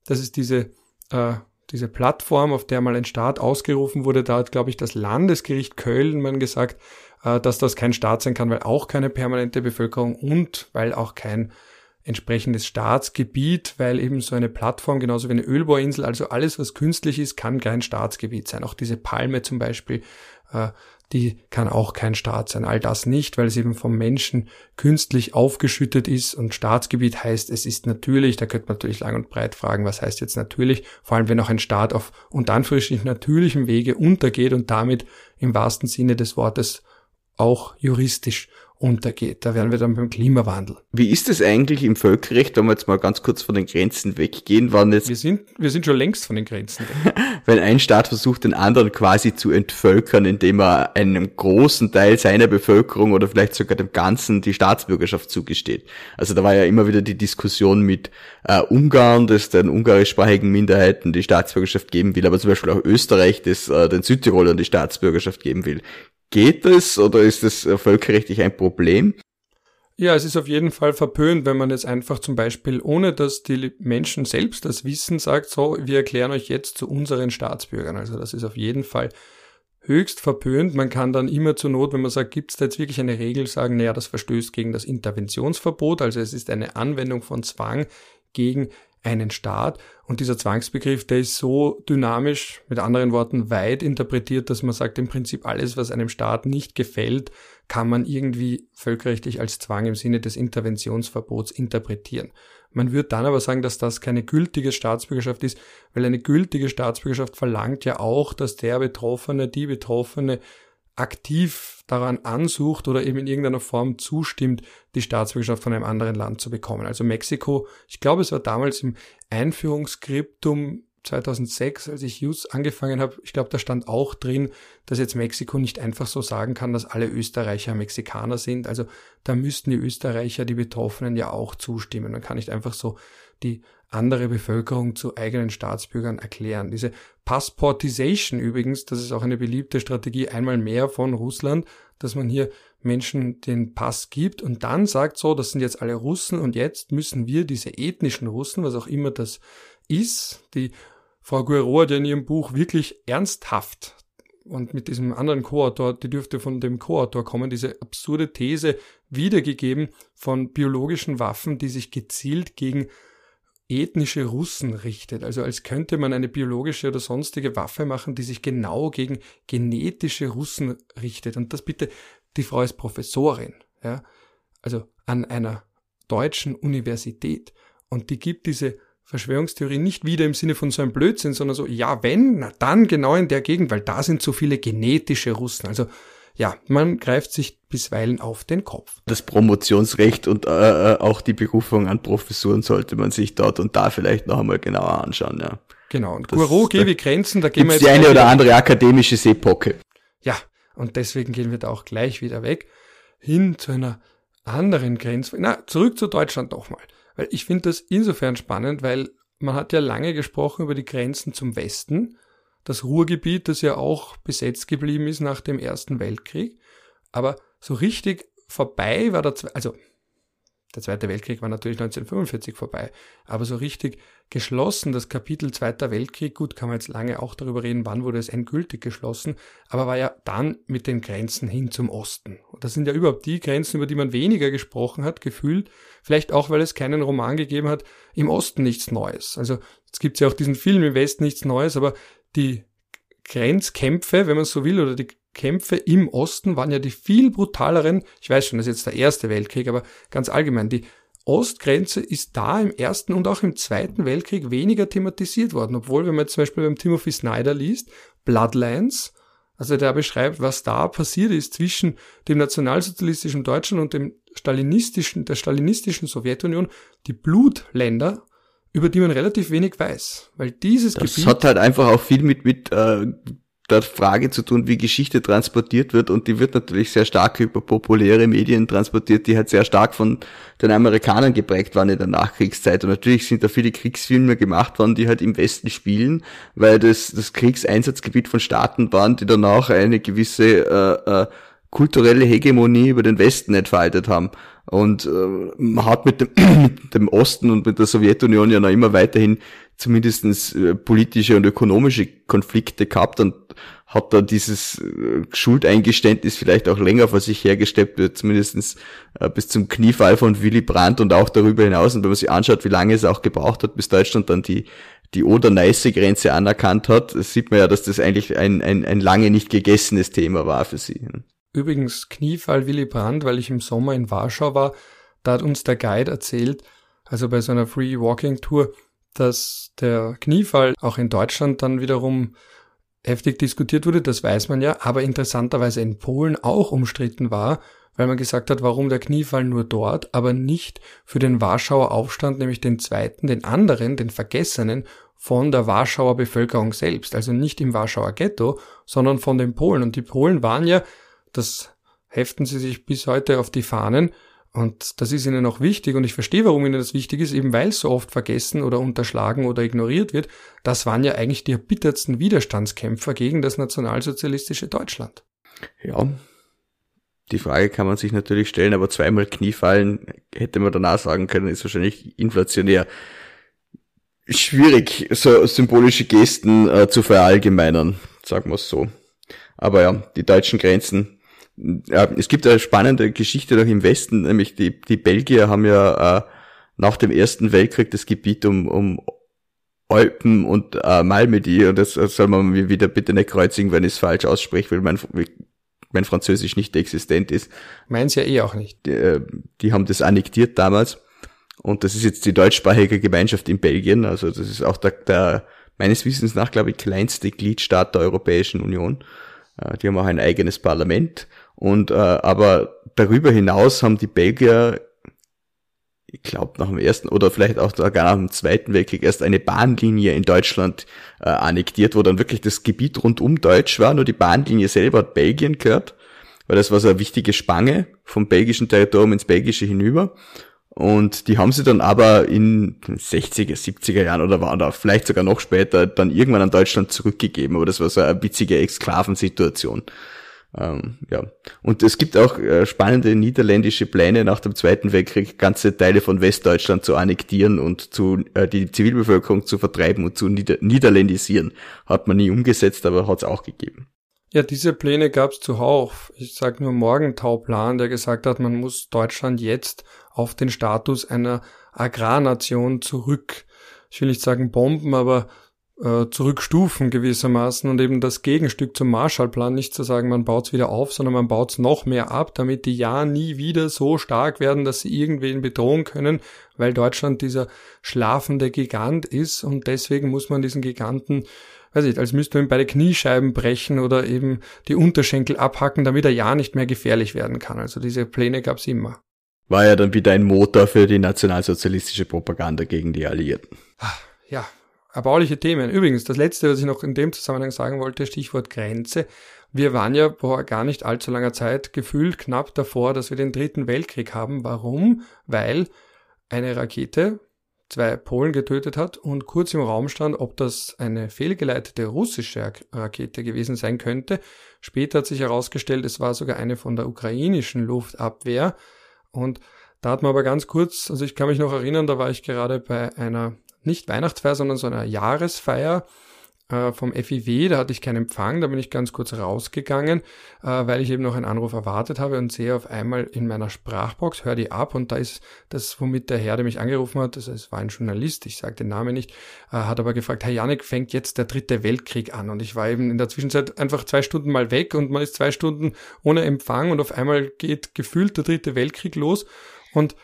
Das ist diese, äh, diese Plattform, auf der mal ein Staat ausgerufen wurde. Da hat, glaube ich, das Landesgericht Köln man gesagt, äh, dass das kein Staat sein kann, weil auch keine permanente Bevölkerung und weil auch kein entsprechendes Staatsgebiet, weil eben so eine Plattform, genauso wie eine Ölbohrinsel, also alles, was künstlich ist, kann kein Staatsgebiet sein. Auch diese Palme zum Beispiel, äh, die kann auch kein Staat sein. All das nicht, weil es eben vom Menschen künstlich aufgeschüttet ist und Staatsgebiet heißt, es ist natürlich, da könnte man natürlich lang und breit fragen, was heißt jetzt natürlich, vor allem wenn auch ein Staat auf unter Anführungsstrichen natürlichem Wege untergeht und damit im wahrsten Sinne des Wortes auch juristisch untergeht. Da wären wir dann beim Klimawandel. Wie ist es eigentlich im Völkerrecht, wenn wir jetzt mal ganz kurz von den Grenzen weggehen, wann jetzt... Wir sind, wir sind schon längst von den Grenzen weg. wenn ein Staat versucht, den anderen quasi zu entvölkern, indem er einem großen Teil seiner Bevölkerung oder vielleicht sogar dem Ganzen die Staatsbürgerschaft zugesteht. Also da war ja immer wieder die Diskussion mit äh, Ungarn, das den ungarischsprachigen Minderheiten die Staatsbürgerschaft geben will, aber zum Beispiel auch Österreich, das äh, den Südtirolern die Staatsbürgerschaft geben will. Geht es oder ist es äh, völkerrechtlich ein Problem? Ja, es ist auf jeden Fall verpönt, wenn man jetzt einfach zum Beispiel, ohne dass die Menschen selbst das wissen, sagt, so, wir erklären euch jetzt zu unseren Staatsbürgern. Also das ist auf jeden Fall höchst verpönt. Man kann dann immer zur Not, wenn man sagt, gibt es da jetzt wirklich eine Regel, sagen, naja, das verstößt gegen das Interventionsverbot. Also es ist eine Anwendung von Zwang gegen einen Staat. Und dieser Zwangsbegriff, der ist so dynamisch, mit anderen Worten weit interpretiert, dass man sagt, im Prinzip alles, was einem Staat nicht gefällt, kann man irgendwie völkerrechtlich als Zwang im Sinne des Interventionsverbots interpretieren. Man würde dann aber sagen, dass das keine gültige Staatsbürgerschaft ist, weil eine gültige Staatsbürgerschaft verlangt ja auch, dass der Betroffene, die Betroffene aktiv daran ansucht oder eben in irgendeiner Form zustimmt, die Staatsbürgerschaft von einem anderen Land zu bekommen. Also Mexiko, ich glaube, es war damals im Einführungsskriptum 2006, als ich Use angefangen habe, ich glaube, da stand auch drin, dass jetzt Mexiko nicht einfach so sagen kann, dass alle Österreicher Mexikaner sind. Also da müssten die Österreicher, die Betroffenen ja auch zustimmen. Man kann nicht einfach so die andere Bevölkerung zu eigenen Staatsbürgern erklären. Diese Passportisation übrigens, das ist auch eine beliebte Strategie einmal mehr von Russland, dass man hier Menschen den Pass gibt und dann sagt so, das sind jetzt alle Russen und jetzt müssen wir diese ethnischen Russen, was auch immer das ist, die Frau Guerrero hat in ihrem Buch wirklich ernsthaft und mit diesem anderen Co-Autor, die dürfte von dem Co-Autor kommen, diese absurde These wiedergegeben von biologischen Waffen, die sich gezielt gegen ethnische Russen richtet. Also als könnte man eine biologische oder sonstige Waffe machen, die sich genau gegen genetische Russen richtet. Und das bitte, die Frau ist Professorin, ja, also an einer deutschen Universität. Und die gibt diese Verschwörungstheorie nicht wieder im Sinne von so einem Blödsinn, sondern so, ja, wenn, na dann genau in der Gegend, weil da sind so viele genetische Russen. Also ja, man greift sich bisweilen auf den Kopf. Das Promotionsrecht und äh, äh, auch die Berufung an Professuren sollte man sich dort und da vielleicht noch einmal genauer anschauen, ja. Genau, und Guru, wie Grenzen, da gehen wir jetzt. Die eine oder andere akademische Seepocke. Ja, und deswegen gehen wir da auch gleich wieder weg, hin zu einer anderen Grenze. Na, zurück zu Deutschland doch mal. Weil ich finde das insofern spannend, weil man hat ja lange gesprochen über die Grenzen zum Westen das Ruhrgebiet, das ja auch besetzt geblieben ist nach dem Ersten Weltkrieg. Aber so richtig vorbei war der, also der Zweite Weltkrieg war natürlich 1945 vorbei, aber so richtig geschlossen, das Kapitel Zweiter Weltkrieg, gut, kann man jetzt lange auch darüber reden, wann wurde es endgültig geschlossen, aber war ja dann mit den Grenzen hin zum Osten. Und das sind ja überhaupt die Grenzen, über die man weniger gesprochen hat, gefühlt, vielleicht auch, weil es keinen Roman gegeben hat, im Osten nichts Neues. Also, jetzt gibt's ja auch diesen Film im Westen nichts Neues, aber die Grenzkämpfe, wenn man so will, oder die Kämpfe im Osten waren ja die viel brutaleren, ich weiß schon, das ist jetzt der Erste Weltkrieg, aber ganz allgemein, die Ostgrenze ist da im Ersten und auch im Zweiten Weltkrieg weniger thematisiert worden, obwohl, wenn man jetzt zum Beispiel beim Timothy Snyder liest, Bloodlines, also der beschreibt, was da passiert ist zwischen dem nationalsozialistischen Deutschland und dem stalinistischen, der stalinistischen Sowjetunion die Blutländer, über die man relativ wenig weiß. Weil dieses das Gebiet. Das hat halt einfach auch viel mit, mit äh, der Frage zu tun, wie Geschichte transportiert wird und die wird natürlich sehr stark über populäre Medien transportiert, die halt sehr stark von den Amerikanern geprägt waren in der Nachkriegszeit und natürlich sind da viele Kriegsfilme gemacht worden, die halt im Westen spielen, weil das das Kriegseinsatzgebiet von Staaten waren, die dann auch eine gewisse äh, äh, kulturelle Hegemonie über den Westen entfaltet haben. Und äh, man hat mit dem, mit dem Osten und mit der Sowjetunion ja noch immer weiterhin zumindestens äh, politische und ökonomische Konflikte gehabt und hat da dieses äh, Schuldeingeständnis vielleicht auch länger vor sich hergestellt, äh, zumindestens bis zum Kniefall von Willy Brandt und auch darüber hinaus. Und wenn man sich anschaut, wie lange es auch gebraucht hat, bis Deutschland dann die, die Oder-Neiße-Grenze anerkannt hat, sieht man ja, dass das eigentlich ein, ein, ein lange nicht gegessenes Thema war für sie. Übrigens Kniefall Willy Brandt, weil ich im Sommer in Warschau war, da hat uns der Guide erzählt, also bei so einer Free Walking Tour, dass der Kniefall auch in Deutschland dann wiederum heftig diskutiert wurde, das weiß man ja, aber interessanterweise in Polen auch umstritten war, weil man gesagt hat, warum der Kniefall nur dort, aber nicht für den Warschauer Aufstand, nämlich den zweiten, den anderen, den vergessenen, von der Warschauer Bevölkerung selbst, also nicht im Warschauer Ghetto, sondern von den Polen. Und die Polen waren ja, das heften sie sich bis heute auf die Fahnen, und das ist ihnen auch wichtig und ich verstehe, warum ihnen das wichtig ist, eben weil es so oft vergessen oder unterschlagen oder ignoriert wird. Das waren ja eigentlich die erbittertsten Widerstandskämpfer gegen das nationalsozialistische Deutschland. Ja, die Frage kann man sich natürlich stellen, aber zweimal Kniefallen hätte man danach sagen können, ist wahrscheinlich inflationär. Schwierig, so symbolische Gesten äh, zu verallgemeinern, sagen wir es so. Aber ja, die deutschen Grenzen es gibt eine spannende Geschichte noch im Westen, nämlich die, die Belgier haben ja äh, nach dem Ersten Weltkrieg das Gebiet um, um Alpen und äh, Malmedy, und das, das soll man mir wieder bitte nicht kreuzigen, wenn ich es falsch ausspreche, weil mein, mein Französisch nicht existent ist. Meins ja eh auch nicht. Die, äh, die haben das annektiert damals. Und das ist jetzt die deutschsprachige Gemeinschaft in Belgien. Also das ist auch der, der meines Wissens nach, glaube ich, kleinste Gliedstaat der Europäischen Union. Äh, die haben auch ein eigenes Parlament. Und äh, aber darüber hinaus haben die Belgier, ich glaube nach dem ersten oder vielleicht auch sogar nach dem zweiten Weltkrieg erst eine Bahnlinie in Deutschland äh, annektiert, wo dann wirklich das Gebiet rundum deutsch war, nur die Bahnlinie selber hat Belgien gehört, weil das war so eine wichtige Spange vom belgischen Territorium ins belgische hinüber. Und die haben sie dann aber in 60er, 70er Jahren oder war da vielleicht sogar noch später dann irgendwann an Deutschland zurückgegeben. Aber das war so eine witzige Exklavensituation. Ähm, ja. Und es gibt auch äh, spannende niederländische Pläne nach dem Zweiten Weltkrieg, ganze Teile von Westdeutschland zu annektieren und zu äh, die Zivilbevölkerung zu vertreiben und zu nieder niederländisieren. Hat man nie umgesetzt, aber hat es auch gegeben. Ja, diese Pläne gab es zuhauf. Ich sage nur Morgenthau-Plan, der gesagt hat, man muss Deutschland jetzt auf den Status einer Agrarnation zurück. Ich will nicht sagen Bomben, aber äh, zurückstufen gewissermaßen und eben das Gegenstück zum Marshallplan nicht zu sagen, man baut es wieder auf, sondern man baut es noch mehr ab, damit die ja nie wieder so stark werden, dass sie irgendwen bedrohen können, weil Deutschland dieser schlafende Gigant ist und deswegen muss man diesen Giganten weiß ich, als müsste man beide Kniescheiben brechen oder eben die Unterschenkel abhacken, damit er ja nicht mehr gefährlich werden kann. Also diese Pläne gab es immer. War ja dann wieder ein Motor für die nationalsozialistische Propaganda gegen die Alliierten. Ah, ja, erbauliche Themen. Übrigens, das letzte, was ich noch in dem Zusammenhang sagen wollte, Stichwort Grenze. Wir waren ja vor gar nicht allzu langer Zeit gefühlt knapp davor, dass wir den dritten Weltkrieg haben. Warum? Weil eine Rakete zwei Polen getötet hat und kurz im Raum stand, ob das eine fehlgeleitete russische Rakete gewesen sein könnte. Später hat sich herausgestellt, es war sogar eine von der ukrainischen Luftabwehr. Und da hat man aber ganz kurz, also ich kann mich noch erinnern, da war ich gerade bei einer nicht Weihnachtsfeier, sondern so einer Jahresfeier äh, vom FIW, da hatte ich keinen Empfang, da bin ich ganz kurz rausgegangen, äh, weil ich eben noch einen Anruf erwartet habe und sehe auf einmal in meiner Sprachbox, hör die ab und da ist das, womit der Herr, der mich angerufen hat, das es war ein Journalist, ich sage den Namen nicht, äh, hat aber gefragt, Herr Janik, fängt jetzt der dritte Weltkrieg an? Und ich war eben in der Zwischenzeit einfach zwei Stunden mal weg und man ist zwei Stunden ohne Empfang und auf einmal geht gefühlt der dritte Weltkrieg los. Und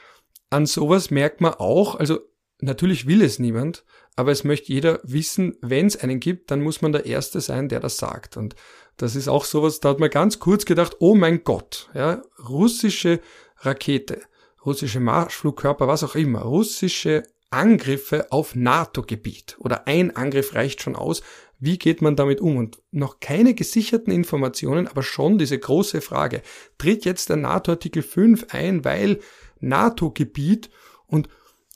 an sowas merkt man auch, also natürlich will es niemand, aber es möchte jeder wissen, wenn es einen gibt, dann muss man der Erste sein, der das sagt. Und das ist auch sowas, da hat man ganz kurz gedacht, oh mein Gott, ja, russische Rakete, russische Marschflugkörper, was auch immer, russische Angriffe auf NATO-Gebiet oder ein Angriff reicht schon aus. Wie geht man damit um? Und noch keine gesicherten Informationen, aber schon diese große Frage. Tritt jetzt der NATO-Artikel 5 ein, weil NATO-Gebiet und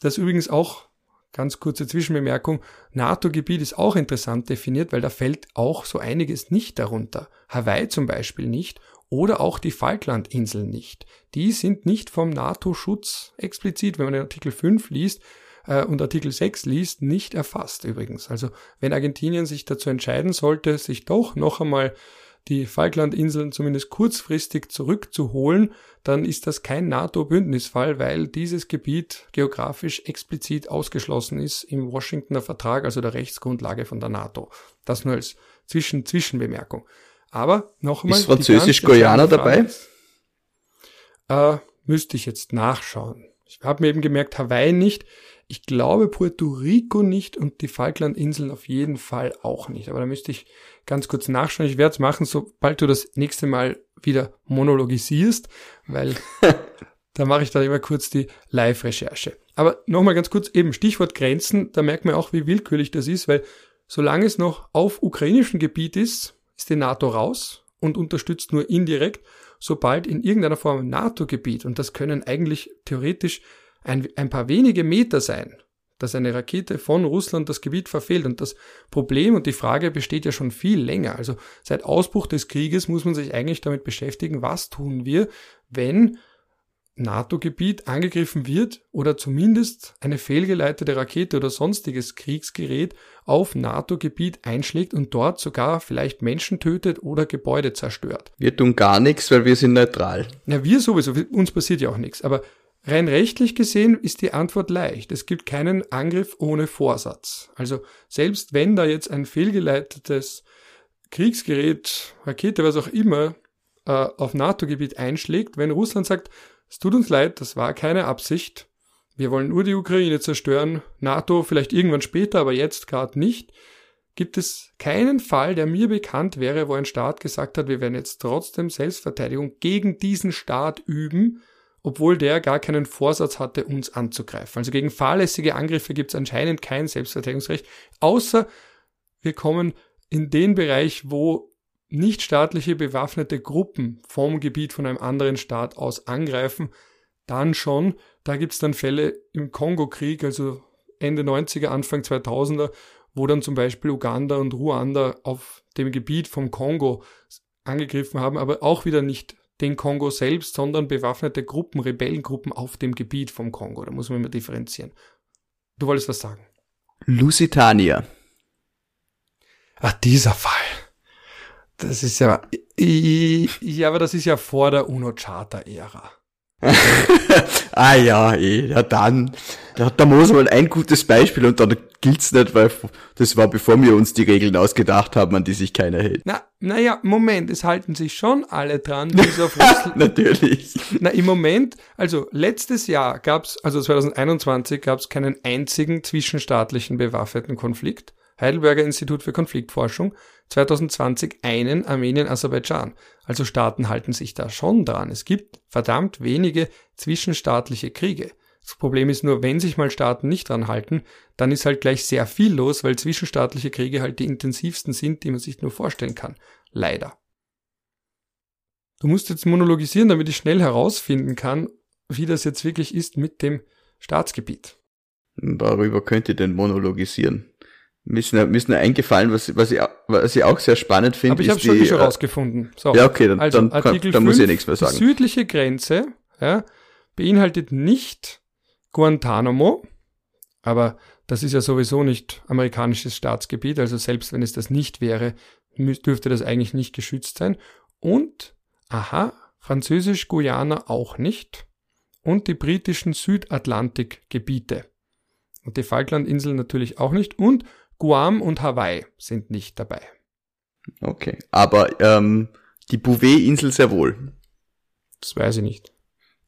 das übrigens auch ganz kurze Zwischenbemerkung, NATO-Gebiet ist auch interessant definiert, weil da fällt auch so einiges nicht darunter. Hawaii zum Beispiel nicht oder auch die Falklandinseln nicht. Die sind nicht vom NATO-Schutz explizit, wenn man den Artikel 5 liest, äh, und Artikel 6 liest, nicht erfasst übrigens. Also wenn Argentinien sich dazu entscheiden sollte, sich doch noch einmal die Falklandinseln zumindest kurzfristig zurückzuholen, dann ist das kein NATO-Bündnisfall, weil dieses Gebiet geografisch explizit ausgeschlossen ist im Washingtoner Vertrag, also der Rechtsgrundlage von der NATO. Das nur als Zwischen Zwischenbemerkung. Aber nochmal. Ist Französisch-Guyana dabei? Äh, müsste ich jetzt nachschauen. Ich habe mir eben gemerkt, Hawaii nicht. Ich glaube Puerto Rico nicht und die Falklandinseln auf jeden Fall auch nicht. Aber da müsste ich ganz kurz nachschauen. Ich werde es machen, sobald du das nächste Mal wieder monologisierst, weil da mache ich dann immer kurz die Live-Recherche. Aber nochmal ganz kurz, eben Stichwort Grenzen, da merkt man auch, wie willkürlich das ist, weil solange es noch auf ukrainischem Gebiet ist, ist die NATO raus und unterstützt nur indirekt. Sobald in irgendeiner Form NATO-Gebiet, und das können eigentlich theoretisch ein, ein paar wenige Meter sein, dass eine Rakete von Russland das Gebiet verfehlt. Und das Problem und die Frage besteht ja schon viel länger. Also seit Ausbruch des Krieges muss man sich eigentlich damit beschäftigen, was tun wir, wenn NATO-Gebiet angegriffen wird oder zumindest eine fehlgeleitete Rakete oder sonstiges Kriegsgerät auf NATO-Gebiet einschlägt und dort sogar vielleicht Menschen tötet oder Gebäude zerstört. Wir tun gar nichts, weil wir sind neutral. Ja, wir sowieso, uns passiert ja auch nichts. Aber Rein rechtlich gesehen ist die Antwort leicht. Es gibt keinen Angriff ohne Vorsatz. Also selbst wenn da jetzt ein fehlgeleitetes Kriegsgerät, Rakete, was auch immer, äh, auf NATO-Gebiet einschlägt, wenn Russland sagt, es tut uns leid, das war keine Absicht, wir wollen nur die Ukraine zerstören, NATO vielleicht irgendwann später, aber jetzt gerade nicht, gibt es keinen Fall, der mir bekannt wäre, wo ein Staat gesagt hat, wir werden jetzt trotzdem Selbstverteidigung gegen diesen Staat üben, obwohl der gar keinen Vorsatz hatte, uns anzugreifen. Also gegen fahrlässige Angriffe gibt es anscheinend kein Selbstverteidigungsrecht, außer wir kommen in den Bereich, wo nichtstaatliche bewaffnete Gruppen vom Gebiet von einem anderen Staat aus angreifen, dann schon. Da gibt es dann Fälle im Kongo-Krieg, also Ende 90er, Anfang 2000er, wo dann zum Beispiel Uganda und Ruanda auf dem Gebiet vom Kongo angegriffen haben, aber auch wieder nicht den Kongo selbst, sondern bewaffnete Gruppen, Rebellengruppen auf dem Gebiet vom Kongo. Da muss man immer differenzieren. Du wolltest was sagen? Lusitania. Ach, dieser Fall. Das ist ja, ja, aber das ist ja vor der UNO-Charta-Ära. ah ja, eh, ja dann. Da, da muss man ein gutes Beispiel und dann gilt's nicht, weil das war bevor wir uns die Regeln ausgedacht haben, an die sich keiner hält. Na, naja, Moment, es halten sich schon alle dran, bis auf Russland. Natürlich. Na, im Moment, also letztes Jahr gab's, also 2021 gab's keinen einzigen zwischenstaatlichen bewaffneten Konflikt. Heidelberger Institut für Konfliktforschung 2020 einen Armenien-Aserbaidschan. Also Staaten halten sich da schon dran. Es gibt verdammt wenige zwischenstaatliche Kriege. Das Problem ist nur, wenn sich mal Staaten nicht dran halten, dann ist halt gleich sehr viel los, weil zwischenstaatliche Kriege halt die intensivsten sind, die man sich nur vorstellen kann. Leider. Du musst jetzt monologisieren, damit ich schnell herausfinden kann, wie das jetzt wirklich ist mit dem Staatsgebiet. Darüber könnt ihr denn monologisieren? Mir ist nur, mir ist nur eingefallen, was, was, ich, was ich auch sehr spannend finde. Aber ich habe schon, eh schon äh, rausgefunden. So. Ja, okay, dann, also, dann, Artikel dann 5, muss ich nichts mehr sagen. Die südliche Grenze ja, beinhaltet nicht Guantanamo, aber das ist ja sowieso nicht amerikanisches Staatsgebiet, also selbst wenn es das nicht wäre, dürfte das eigentlich nicht geschützt sein. Und, aha, Französisch-Guyana auch nicht. Und die britischen Südatlantikgebiete. Und die Falklandinseln natürlich auch nicht. Und Guam und Hawaii sind nicht dabei. Okay, aber ähm, die Bouvet-Insel sehr wohl. Das weiß ich nicht.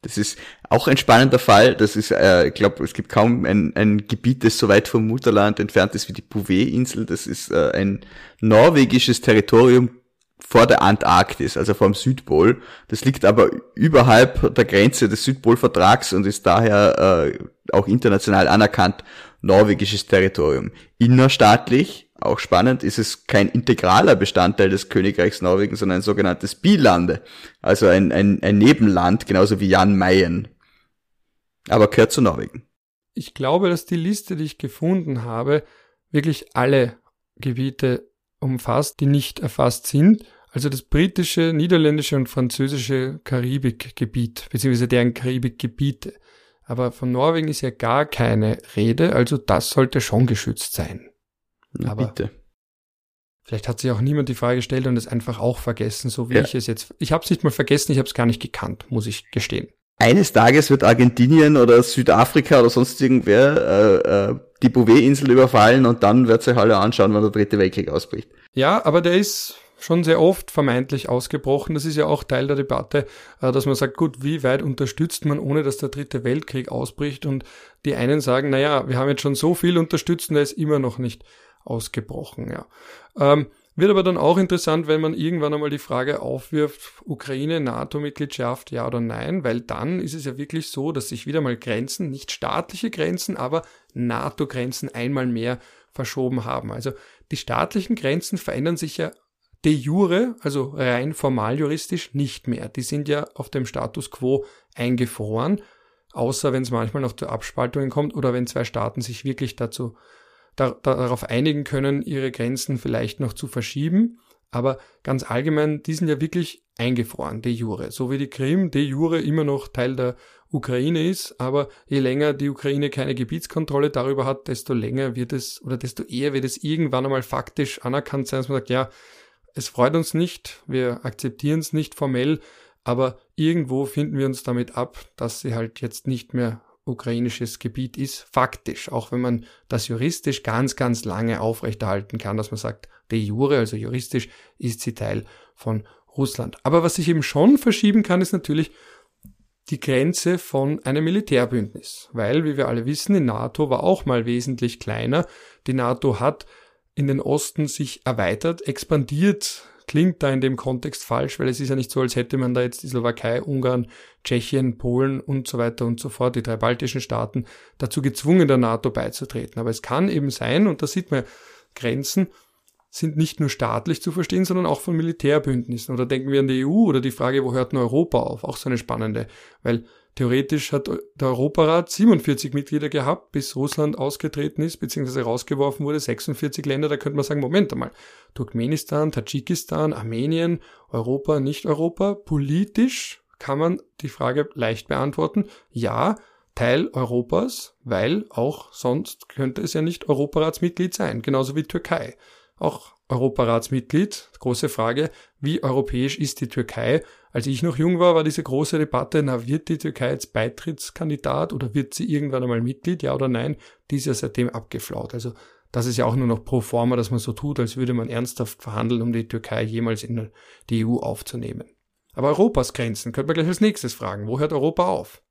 Das ist auch ein spannender Fall. Das ist, äh, ich glaube, es gibt kaum ein, ein Gebiet, das so weit vom Mutterland entfernt ist wie die Bouvet-Insel. Das ist äh, ein norwegisches Territorium vor der Antarktis, also vor dem Südpol. Das liegt aber überhalb der Grenze des Südpolvertrags und ist daher äh, auch international anerkannt norwegisches Territorium. Innerstaatlich, auch spannend, ist es kein integraler Bestandteil des Königreichs Norwegen, sondern ein sogenanntes Bilande, also ein, ein, ein Nebenland, genauso wie Jan Mayen. Aber gehört zu Norwegen. Ich glaube, dass die Liste, die ich gefunden habe, wirklich alle Gebiete umfasst, die nicht erfasst sind. Also das britische, niederländische und französische Karibikgebiet, beziehungsweise deren Karibikgebiete. Aber von Norwegen ist ja gar keine Rede, also das sollte schon geschützt sein. Na, Aber bitte. Vielleicht hat sich auch niemand die Frage gestellt und es einfach auch vergessen, so wie ja. ich es jetzt. Ich habe es nicht mal vergessen, ich habe es gar nicht gekannt, muss ich gestehen. Eines Tages wird Argentinien oder Südafrika oder sonst irgendwer äh, äh, die Bouvet-Insel überfallen und dann wird sich alle anschauen, wann der dritte Weltkrieg ausbricht. Ja, aber der ist schon sehr oft vermeintlich ausgebrochen. Das ist ja auch Teil der Debatte, äh, dass man sagt, gut, wie weit unterstützt man, ohne dass der dritte Weltkrieg ausbricht? Und die einen sagen, naja, wir haben jetzt schon so viel unterstützt und er ist immer noch nicht ausgebrochen. Ja. Ähm, wird aber dann auch interessant, wenn man irgendwann einmal die Frage aufwirft, Ukraine, NATO-Mitgliedschaft, ja oder nein, weil dann ist es ja wirklich so, dass sich wieder mal Grenzen, nicht staatliche Grenzen, aber NATO-Grenzen einmal mehr verschoben haben. Also die staatlichen Grenzen verändern sich ja de jure, also rein formal juristisch, nicht mehr. Die sind ja auf dem Status quo eingefroren, außer wenn es manchmal noch zu Abspaltungen kommt oder wenn zwei Staaten sich wirklich dazu da, darauf einigen können, ihre Grenzen vielleicht noch zu verschieben. Aber ganz allgemein, die sind ja wirklich eingefroren, de jure. So wie die Krim de jure immer noch Teil der Ukraine ist, aber je länger die Ukraine keine Gebietskontrolle darüber hat, desto länger wird es oder desto eher wird es irgendwann einmal faktisch anerkannt sein, dass man sagt, ja, es freut uns nicht, wir akzeptieren es nicht formell, aber irgendwo finden wir uns damit ab, dass sie halt jetzt nicht mehr ukrainisches Gebiet ist, faktisch, auch wenn man das juristisch ganz, ganz lange aufrechterhalten kann, dass man sagt, de jure, also juristisch, ist sie Teil von Russland. Aber was sich eben schon verschieben kann, ist natürlich die Grenze von einem Militärbündnis, weil, wie wir alle wissen, die NATO war auch mal wesentlich kleiner. Die NATO hat in den Osten sich erweitert, expandiert klingt da in dem Kontext falsch, weil es ist ja nicht so, als hätte man da jetzt die Slowakei, Ungarn, Tschechien, Polen und so weiter und so fort, die drei baltischen Staaten, dazu gezwungen, der NATO beizutreten. Aber es kann eben sein, und da sieht man, Grenzen sind nicht nur staatlich zu verstehen, sondern auch von Militärbündnissen. Oder denken wir an die EU oder die Frage, wo hört denn Europa auf? Auch so eine spannende, weil Theoretisch hat der Europarat 47 Mitglieder gehabt, bis Russland ausgetreten ist, beziehungsweise rausgeworfen wurde, 46 Länder, da könnte man sagen, Moment einmal, Turkmenistan, Tadschikistan, Armenien, Europa, nicht Europa, politisch kann man die Frage leicht beantworten, ja, Teil Europas, weil auch sonst könnte es ja nicht Europaratsmitglied sein, genauso wie Türkei. Auch Europaratsmitglied, große Frage, wie europäisch ist die Türkei? Als ich noch jung war, war diese große Debatte, na, wird die Türkei jetzt Beitrittskandidat oder wird sie irgendwann einmal Mitglied, ja oder nein? Die ist ja seitdem abgeflaut. Also das ist ja auch nur noch pro forma, dass man so tut, als würde man ernsthaft verhandeln, um die Türkei jemals in die EU aufzunehmen. Aber Europas Grenzen könnte man gleich als nächstes fragen. Wo hört Europa auf?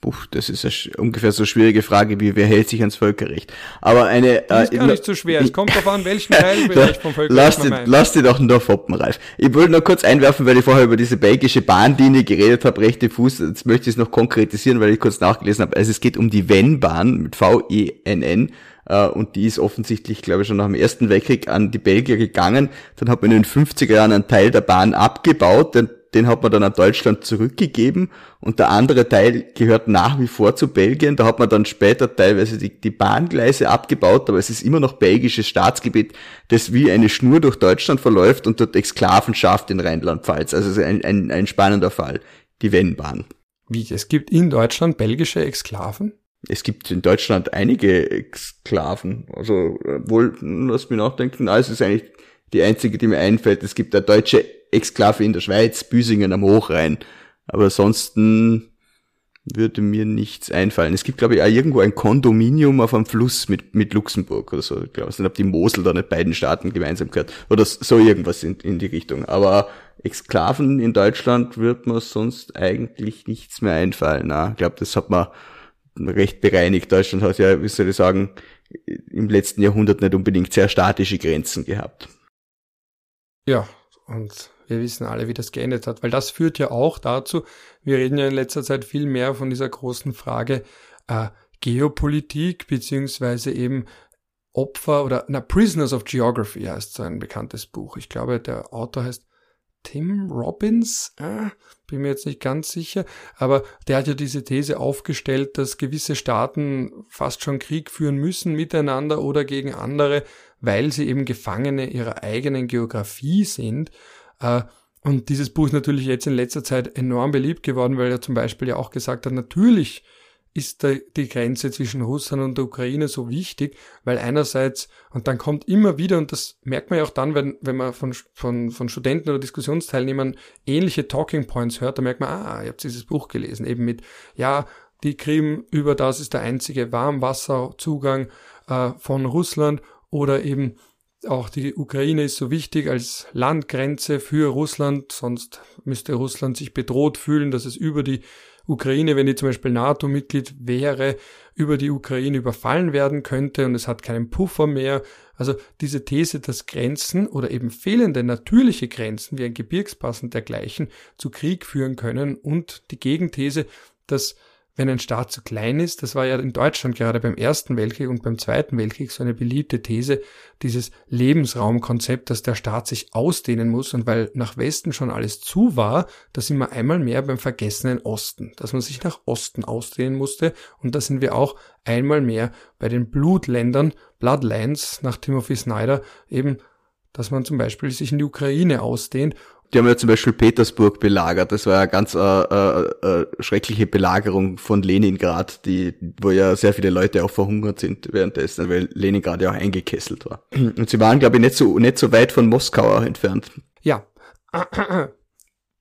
Puh, das ist eine ungefähr so schwierige Frage wie wer hält sich ans Völkerrecht. Aber eine das ist äh, gar nicht so schwer. Es kommt darauf an, welchen Teilbereich vom Völkerrecht lass man meint. Lass die doch nur foppen, Ralf. Ich wollte nur kurz einwerfen, weil ich vorher über diese belgische Bahnlinie geredet habe, rechte Fuß. Jetzt möchte ich es noch konkretisieren, weil ich kurz nachgelesen habe. Also es geht um die Venn-Bahn mit V-E-N-N äh, und die ist offensichtlich, glaube ich, schon nach dem Ersten Weltkrieg an die Belgier gegangen. Dann hat man in den 50er Jahren einen Teil der Bahn abgebaut, denn den hat man dann an Deutschland zurückgegeben und der andere Teil gehört nach wie vor zu Belgien. Da hat man dann später teilweise die, die Bahngleise abgebaut, aber es ist immer noch belgisches Staatsgebiet, das wie eine Schnur durch Deutschland verläuft und dort Exklaven schafft in Rheinland-Pfalz. Also es ist ein, ein, ein spannender Fall, die Wennbahn. Wie, es gibt in Deutschland belgische Exklaven? Es gibt in Deutschland einige Exklaven. Also wohl, lass mich nachdenken, na, es ist eigentlich die einzige, die mir einfällt. Es gibt eine deutsche Exklave in der Schweiz, Büsingen am Hochrhein. Aber ansonsten würde mir nichts einfallen. Es gibt, glaube ich, auch irgendwo ein Kondominium auf einem Fluss mit, mit Luxemburg oder so. Ich glaube ob die Mosel da nicht beiden Staaten gemeinsam gehört. Oder so irgendwas in, in die Richtung. Aber Exklaven in Deutschland wird mir sonst eigentlich nichts mehr einfallen. Na, ich glaube, das hat man recht bereinigt. Deutschland hat ja, wie soll ich sagen, im letzten Jahrhundert nicht unbedingt sehr statische Grenzen gehabt. Ja, Und wir wissen alle, wie das geendet hat, weil das führt ja auch dazu, wir reden ja in letzter Zeit viel mehr von dieser großen Frage äh, Geopolitik, beziehungsweise eben Opfer oder, na, Prisoners of Geography heißt so ein bekanntes Buch. Ich glaube, der Autor heißt Tim Robbins, äh, bin mir jetzt nicht ganz sicher, aber der hat ja diese These aufgestellt, dass gewisse Staaten fast schon Krieg führen müssen miteinander oder gegen andere, weil sie eben Gefangene ihrer eigenen Geografie sind. Äh, und dieses Buch ist natürlich jetzt in letzter Zeit enorm beliebt geworden, weil er zum Beispiel ja auch gesagt hat, natürlich ist die Grenze zwischen Russland und der Ukraine so wichtig, weil einerseits, und dann kommt immer wieder, und das merkt man ja auch dann, wenn, wenn man von, von, von Studenten oder Diskussionsteilnehmern ähnliche Talking Points hört, dann merkt man, ah, ihr habt dieses Buch gelesen, eben mit, ja, die Krim über das ist der einzige Warmwasserzugang äh, von Russland oder eben auch die Ukraine ist so wichtig als Landgrenze für Russland, sonst müsste Russland sich bedroht fühlen, dass es über die Ukraine, wenn die zum Beispiel NATO-Mitglied wäre, über die Ukraine überfallen werden könnte und es hat keinen Puffer mehr. Also diese These, dass Grenzen oder eben fehlende natürliche Grenzen wie ein Gebirgspass und dergleichen zu Krieg führen können und die Gegenthese, dass wenn ein Staat zu klein ist, das war ja in Deutschland gerade beim Ersten Weltkrieg und beim Zweiten Weltkrieg so eine beliebte These, dieses Lebensraumkonzept, dass der Staat sich ausdehnen muss und weil nach Westen schon alles zu war, da sind wir einmal mehr beim vergessenen Osten, dass man sich nach Osten ausdehnen musste und da sind wir auch einmal mehr bei den Blutländern, Bloodlands nach Timothy Snyder, eben dass man zum Beispiel sich in die Ukraine ausdehnt die haben ja zum Beispiel Petersburg belagert. Das war ja ganz äh, äh, äh, schreckliche Belagerung von Leningrad, die, wo ja sehr viele Leute auch verhungert sind währenddessen, weil Leningrad ja auch eingekesselt war. Und sie waren, glaube ich, nicht so, nicht so weit von Moskau entfernt. Ja.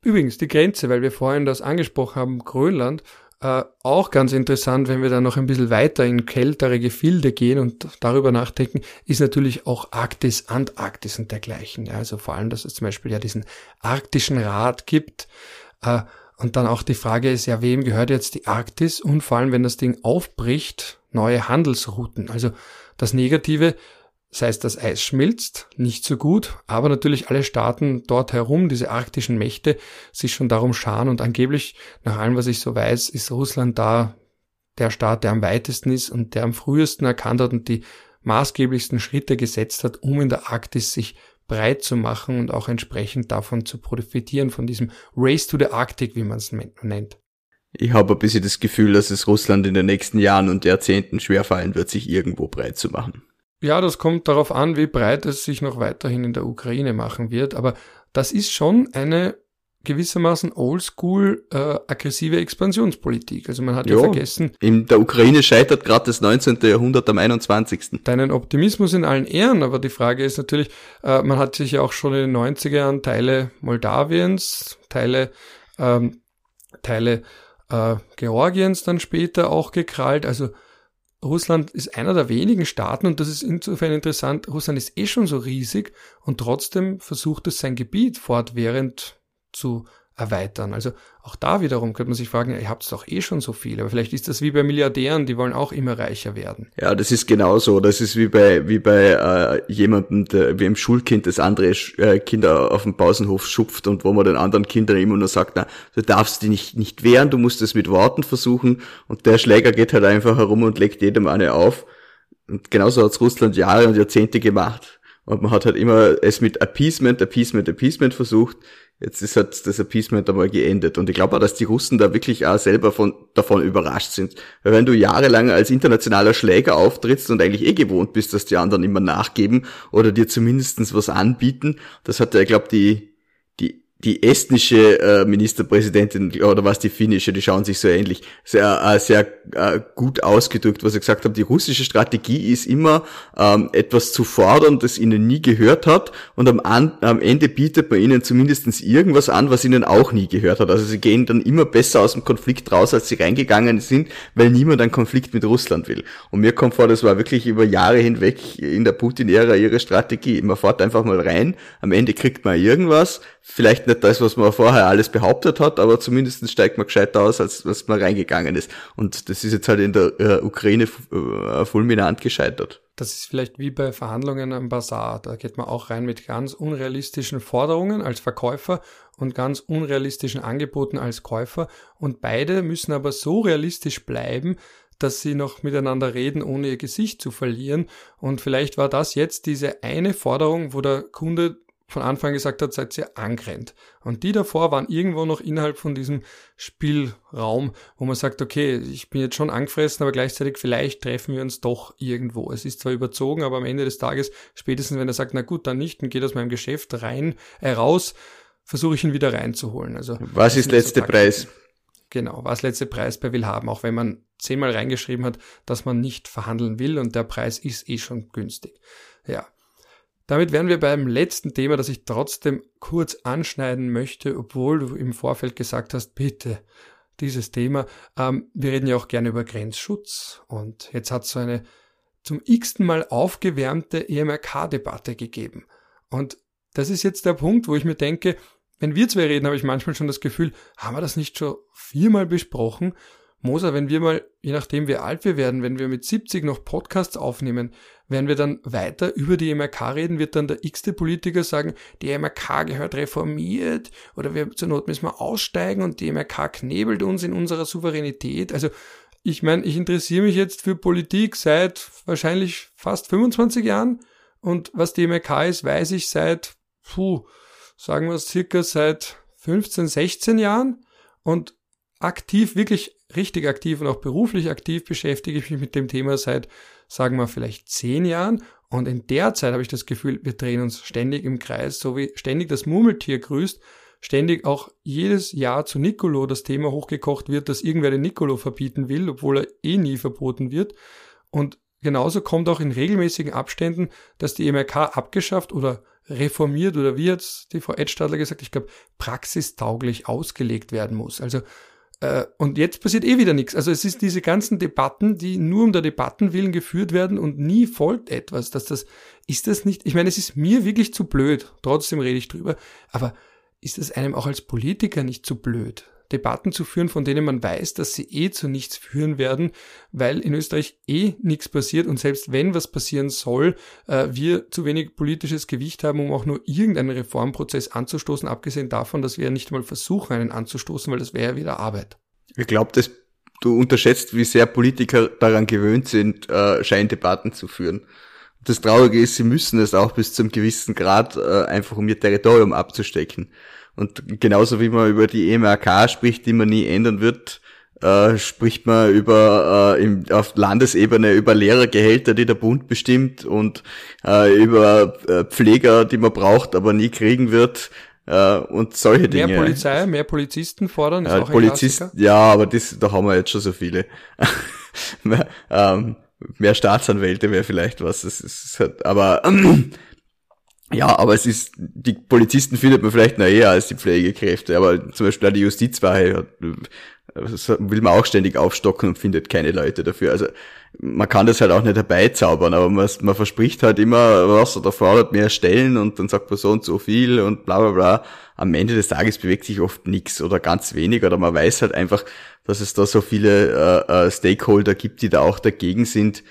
Übrigens, die Grenze, weil wir vorhin das angesprochen haben, Grönland, äh, auch ganz interessant, wenn wir dann noch ein bisschen weiter in kältere Gefilde gehen und darüber nachdenken, ist natürlich auch Arktis, Antarktis und dergleichen. Ja, also vor allem, dass es zum Beispiel ja diesen arktischen Rat gibt. Äh, und dann auch die Frage ist ja, wem gehört jetzt die Arktis? Und vor allem, wenn das Ding aufbricht, neue Handelsrouten. Also das Negative das heißt, das Eis schmilzt, nicht so gut, aber natürlich alle Staaten dort herum, diese arktischen Mächte, sich schon darum scharen und angeblich, nach allem, was ich so weiß, ist Russland da der Staat, der am weitesten ist und der am frühesten erkannt hat und die maßgeblichsten Schritte gesetzt hat, um in der Arktis sich breit zu machen und auch entsprechend davon zu profitieren, von diesem Race to the Arctic, wie man es nennt. Ich habe ein bisschen das Gefühl, dass es Russland in den nächsten Jahren und Jahrzehnten schwerfallen wird, sich irgendwo breit zu machen. Ja, das kommt darauf an, wie breit es sich noch weiterhin in der Ukraine machen wird. Aber das ist schon eine gewissermaßen oldschool äh, aggressive Expansionspolitik. Also man hat jo, ja vergessen. In der Ukraine scheitert gerade das 19. Jahrhundert am 21. Deinen Optimismus in allen Ehren, aber die Frage ist natürlich, äh, man hat sich ja auch schon in den 90er Jahren Teile Moldawiens, Teile, ähm, Teile äh, Georgiens dann später auch gekrallt. Also Russland ist einer der wenigen Staaten und das ist insofern interessant. Russland ist eh schon so riesig und trotzdem versucht es sein Gebiet fortwährend zu erweitern. Also auch da wiederum könnte man sich fragen, ihr habt doch eh schon so viel, aber vielleicht ist das wie bei Milliardären, die wollen auch immer reicher werden. Ja, das ist genauso. Das ist wie bei wie bei äh, jemandem, der, wie im Schulkind, das andere äh, Kinder auf dem Pausenhof schupft und wo man den anderen Kindern immer nur sagt, na, du darfst dich nicht, nicht wehren, du musst es mit Worten versuchen und der Schläger geht halt einfach herum und legt jedem eine auf. Und genauso hat's Russland Jahre und Jahrzehnte gemacht. Und man hat halt immer es mit Appeasement, Appeasement, Appeasement versucht. Jetzt ist halt das Appeasement einmal geendet. Und ich glaube auch, dass die Russen da wirklich auch selber von, davon überrascht sind. Weil wenn du jahrelang als internationaler Schläger auftrittst und eigentlich eh gewohnt bist, dass die anderen immer nachgeben oder dir zumindestens was anbieten, das hat ja, ich glaube, die, die die estnische äh, Ministerpräsidentin oder was die finnische, die schauen sich so ähnlich, sehr, äh, sehr äh, gut ausgedrückt, was sie gesagt haben. Die russische Strategie ist immer ähm, etwas zu fordern, das ihnen nie gehört hat und am, an, am Ende bietet man ihnen zumindestens irgendwas an, was ihnen auch nie gehört hat. Also sie gehen dann immer besser aus dem Konflikt raus, als sie reingegangen sind, weil niemand einen Konflikt mit Russland will. Und mir kommt vor, das war wirklich über Jahre hinweg in der Putin-Ära ihre Strategie. Man fährt einfach mal rein, am Ende kriegt man irgendwas, vielleicht nicht das, was man vorher alles behauptet hat, aber zumindest steigt man gescheiter aus, als was man reingegangen ist. Und das ist jetzt halt in der äh, Ukraine äh, fulminant gescheitert. das ist vielleicht wie bei Verhandlungen am Bazar. Da geht man auch rein mit ganz unrealistischen Forderungen als Verkäufer und ganz unrealistischen Angeboten als Käufer. Und beide müssen aber so realistisch bleiben, dass sie noch miteinander reden, ohne ihr Gesicht zu verlieren. Und vielleicht war das jetzt diese eine Forderung, wo der Kunde von Anfang gesagt hat, seid ihr angrennt. Und die davor waren irgendwo noch innerhalb von diesem Spielraum, wo man sagt, okay, ich bin jetzt schon angefressen, aber gleichzeitig vielleicht treffen wir uns doch irgendwo. Es ist zwar überzogen, aber am Ende des Tages, spätestens wenn er sagt, na gut, dann nicht, dann geht aus meinem Geschäft rein, äh, raus, versuche ich ihn wieder reinzuholen. Also was ist letzte so Preis? Genau, was letzte Preis bei Willhaben, auch wenn man zehnmal reingeschrieben hat, dass man nicht verhandeln will und der Preis ist eh schon günstig. Ja, damit wären wir beim letzten Thema, das ich trotzdem kurz anschneiden möchte, obwohl du im Vorfeld gesagt hast, bitte, dieses Thema. Ähm, wir reden ja auch gerne über Grenzschutz und jetzt hat es so eine zum x-ten Mal aufgewärmte EMRK-Debatte gegeben. Und das ist jetzt der Punkt, wo ich mir denke, wenn wir zwei reden, habe ich manchmal schon das Gefühl, haben wir das nicht schon viermal besprochen? Moser, wenn wir mal, je nachdem wie alt wir werden, wenn wir mit 70 noch Podcasts aufnehmen, werden wir dann weiter über die MRK reden, wird dann der x-te Politiker sagen, die MRK gehört reformiert oder wir zur Not müssen wir aussteigen und die MRK knebelt uns in unserer Souveränität. Also ich meine, ich interessiere mich jetzt für Politik seit wahrscheinlich fast 25 Jahren und was die MRK ist, weiß ich seit, puh, sagen wir es circa seit 15, 16 Jahren und aktiv, wirklich richtig aktiv und auch beruflich aktiv beschäftige ich mich mit dem Thema seit, sagen wir, vielleicht zehn Jahren. Und in der Zeit habe ich das Gefühl, wir drehen uns ständig im Kreis, so wie ständig das Murmeltier grüßt, ständig auch jedes Jahr zu Nicolo das Thema hochgekocht wird, dass irgendwer den Nicolo verbieten will, obwohl er eh nie verboten wird. Und genauso kommt auch in regelmäßigen Abständen, dass die MRK abgeschafft oder reformiert oder wie hat die Frau Edstadler gesagt, ich glaube, praxistauglich ausgelegt werden muss. Also äh, und jetzt passiert eh wieder nichts. Also es ist diese ganzen Debatten, die nur um der Debatten willen geführt werden und nie folgt etwas. Dass das, ist das nicht, ich meine, es ist mir wirklich zu blöd, trotzdem rede ich drüber, aber ist es einem auch als Politiker nicht zu blöd? Debatten zu führen, von denen man weiß, dass sie eh zu nichts führen werden, weil in Österreich eh nichts passiert und selbst wenn was passieren soll, äh, wir zu wenig politisches Gewicht haben, um auch nur irgendeinen Reformprozess anzustoßen, abgesehen davon, dass wir ja nicht mal versuchen, einen anzustoßen, weil das wäre ja wieder Arbeit. Ich glaube, dass du unterschätzt, wie sehr Politiker daran gewöhnt sind, äh, Scheindebatten zu führen. Das Traurige ist, sie müssen es auch bis zum gewissen Grad äh, einfach um ihr Territorium abzustecken. Und genauso wie man über die EMRK spricht, die man nie ändern wird, äh, spricht man über äh, im, auf Landesebene über Lehrergehälter, die der Bund bestimmt und äh, über äh, Pfleger, die man braucht, aber nie kriegen wird äh, und solche Dinge. Mehr Polizei, mehr Polizisten fordern, ist äh, auch Polizist, ein Ja, aber das, da haben wir jetzt schon so viele. mehr, ähm, mehr Staatsanwälte wäre vielleicht was. Das ist, halt, aber ja, aber es ist, die Polizisten findet man vielleicht noch eher als die Pflegekräfte, aber zum Beispiel auch die Justizwache will man auch ständig aufstocken und findet keine Leute dafür. Also man kann das halt auch nicht herbeizaubern, aber man, man verspricht halt immer was oder fordert mehr Stellen und dann sagt man so und so viel und bla bla bla. Am Ende des Tages bewegt sich oft nichts oder ganz wenig oder man weiß halt einfach, dass es da so viele äh, äh, Stakeholder gibt, die da auch dagegen sind.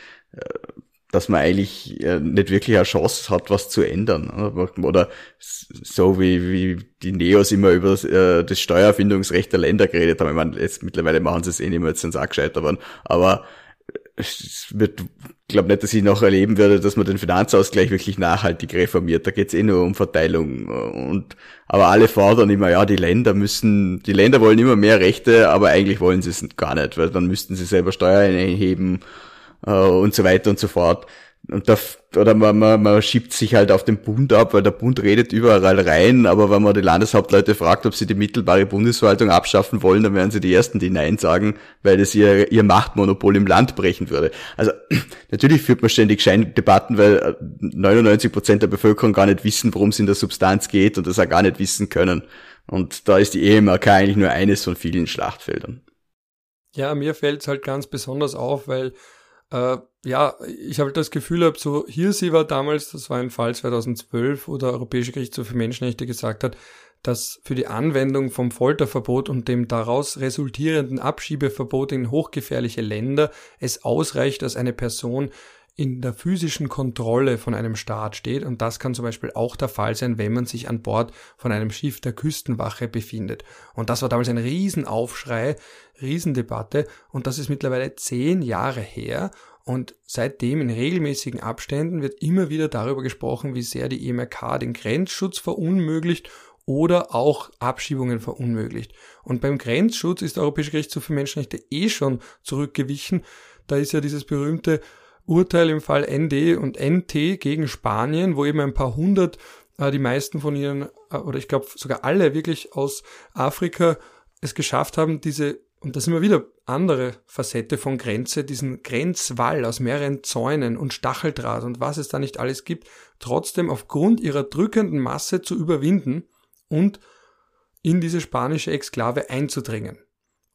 Äh, dass man eigentlich äh, nicht wirklich eine Chance hat, was zu ändern. Oder so wie, wie die Neos immer über das, äh, das Steuerfindungsrecht der Länder geredet haben. Ich meine, jetzt mittlerweile machen sie es eh nicht mehr, jetzt sind sie auch gescheiter worden. Aber es wird, ich glaube nicht, dass ich noch erleben werde, dass man den Finanzausgleich wirklich nachhaltig reformiert. Da geht's eh nur um Verteilung. Und aber alle fordern immer, ja, die Länder müssen, die Länder wollen immer mehr Rechte, aber eigentlich wollen sie es gar nicht, weil dann müssten sie selber Steuern erheben äh, und so weiter und so fort. Und da, oder man, man, man schiebt sich halt auf den Bund ab, weil der Bund redet überall rein, aber wenn man die Landeshauptleute fragt, ob sie die mittelbare Bundesverwaltung abschaffen wollen, dann wären sie die Ersten, die Nein sagen, weil es ihr, ihr Machtmonopol im Land brechen würde. Also natürlich führt man ständig Scheindebatten, weil 99 Prozent der Bevölkerung gar nicht wissen, worum es in der Substanz geht und das auch gar nicht wissen können. Und da ist die EMRK eigentlich nur eines von vielen Schlachtfeldern. Ja, mir fällt es halt ganz besonders auf, weil äh, ja, ich habe das Gefühl gehabt, so hier sie war damals, das war ein Fall 2012, wo der Europäische Gerichtshof für Menschenrechte gesagt hat, dass für die Anwendung vom Folterverbot und dem daraus resultierenden Abschiebeverbot in hochgefährliche Länder es ausreicht, dass eine Person in der physischen Kontrolle von einem Staat steht. Und das kann zum Beispiel auch der Fall sein, wenn man sich an Bord von einem Schiff der Küstenwache befindet. Und das war damals ein Riesenaufschrei, Riesendebatte. Und das ist mittlerweile zehn Jahre her. Und seitdem in regelmäßigen Abständen wird immer wieder darüber gesprochen, wie sehr die EMRK den Grenzschutz verunmöglicht oder auch Abschiebungen verunmöglicht. Und beim Grenzschutz ist der Europäische Gerichtshof für Menschenrechte eh schon zurückgewichen. Da ist ja dieses berühmte Urteil im Fall ND und NT gegen Spanien, wo eben ein paar hundert, äh, die meisten von ihnen, äh, oder ich glaube sogar alle wirklich aus Afrika es geschafft haben, diese, und da sind wir wieder andere Facette von Grenze, diesen Grenzwall aus mehreren Zäunen und Stacheldraht und was es da nicht alles gibt, trotzdem aufgrund ihrer drückenden Masse zu überwinden und in diese spanische Exklave einzudringen.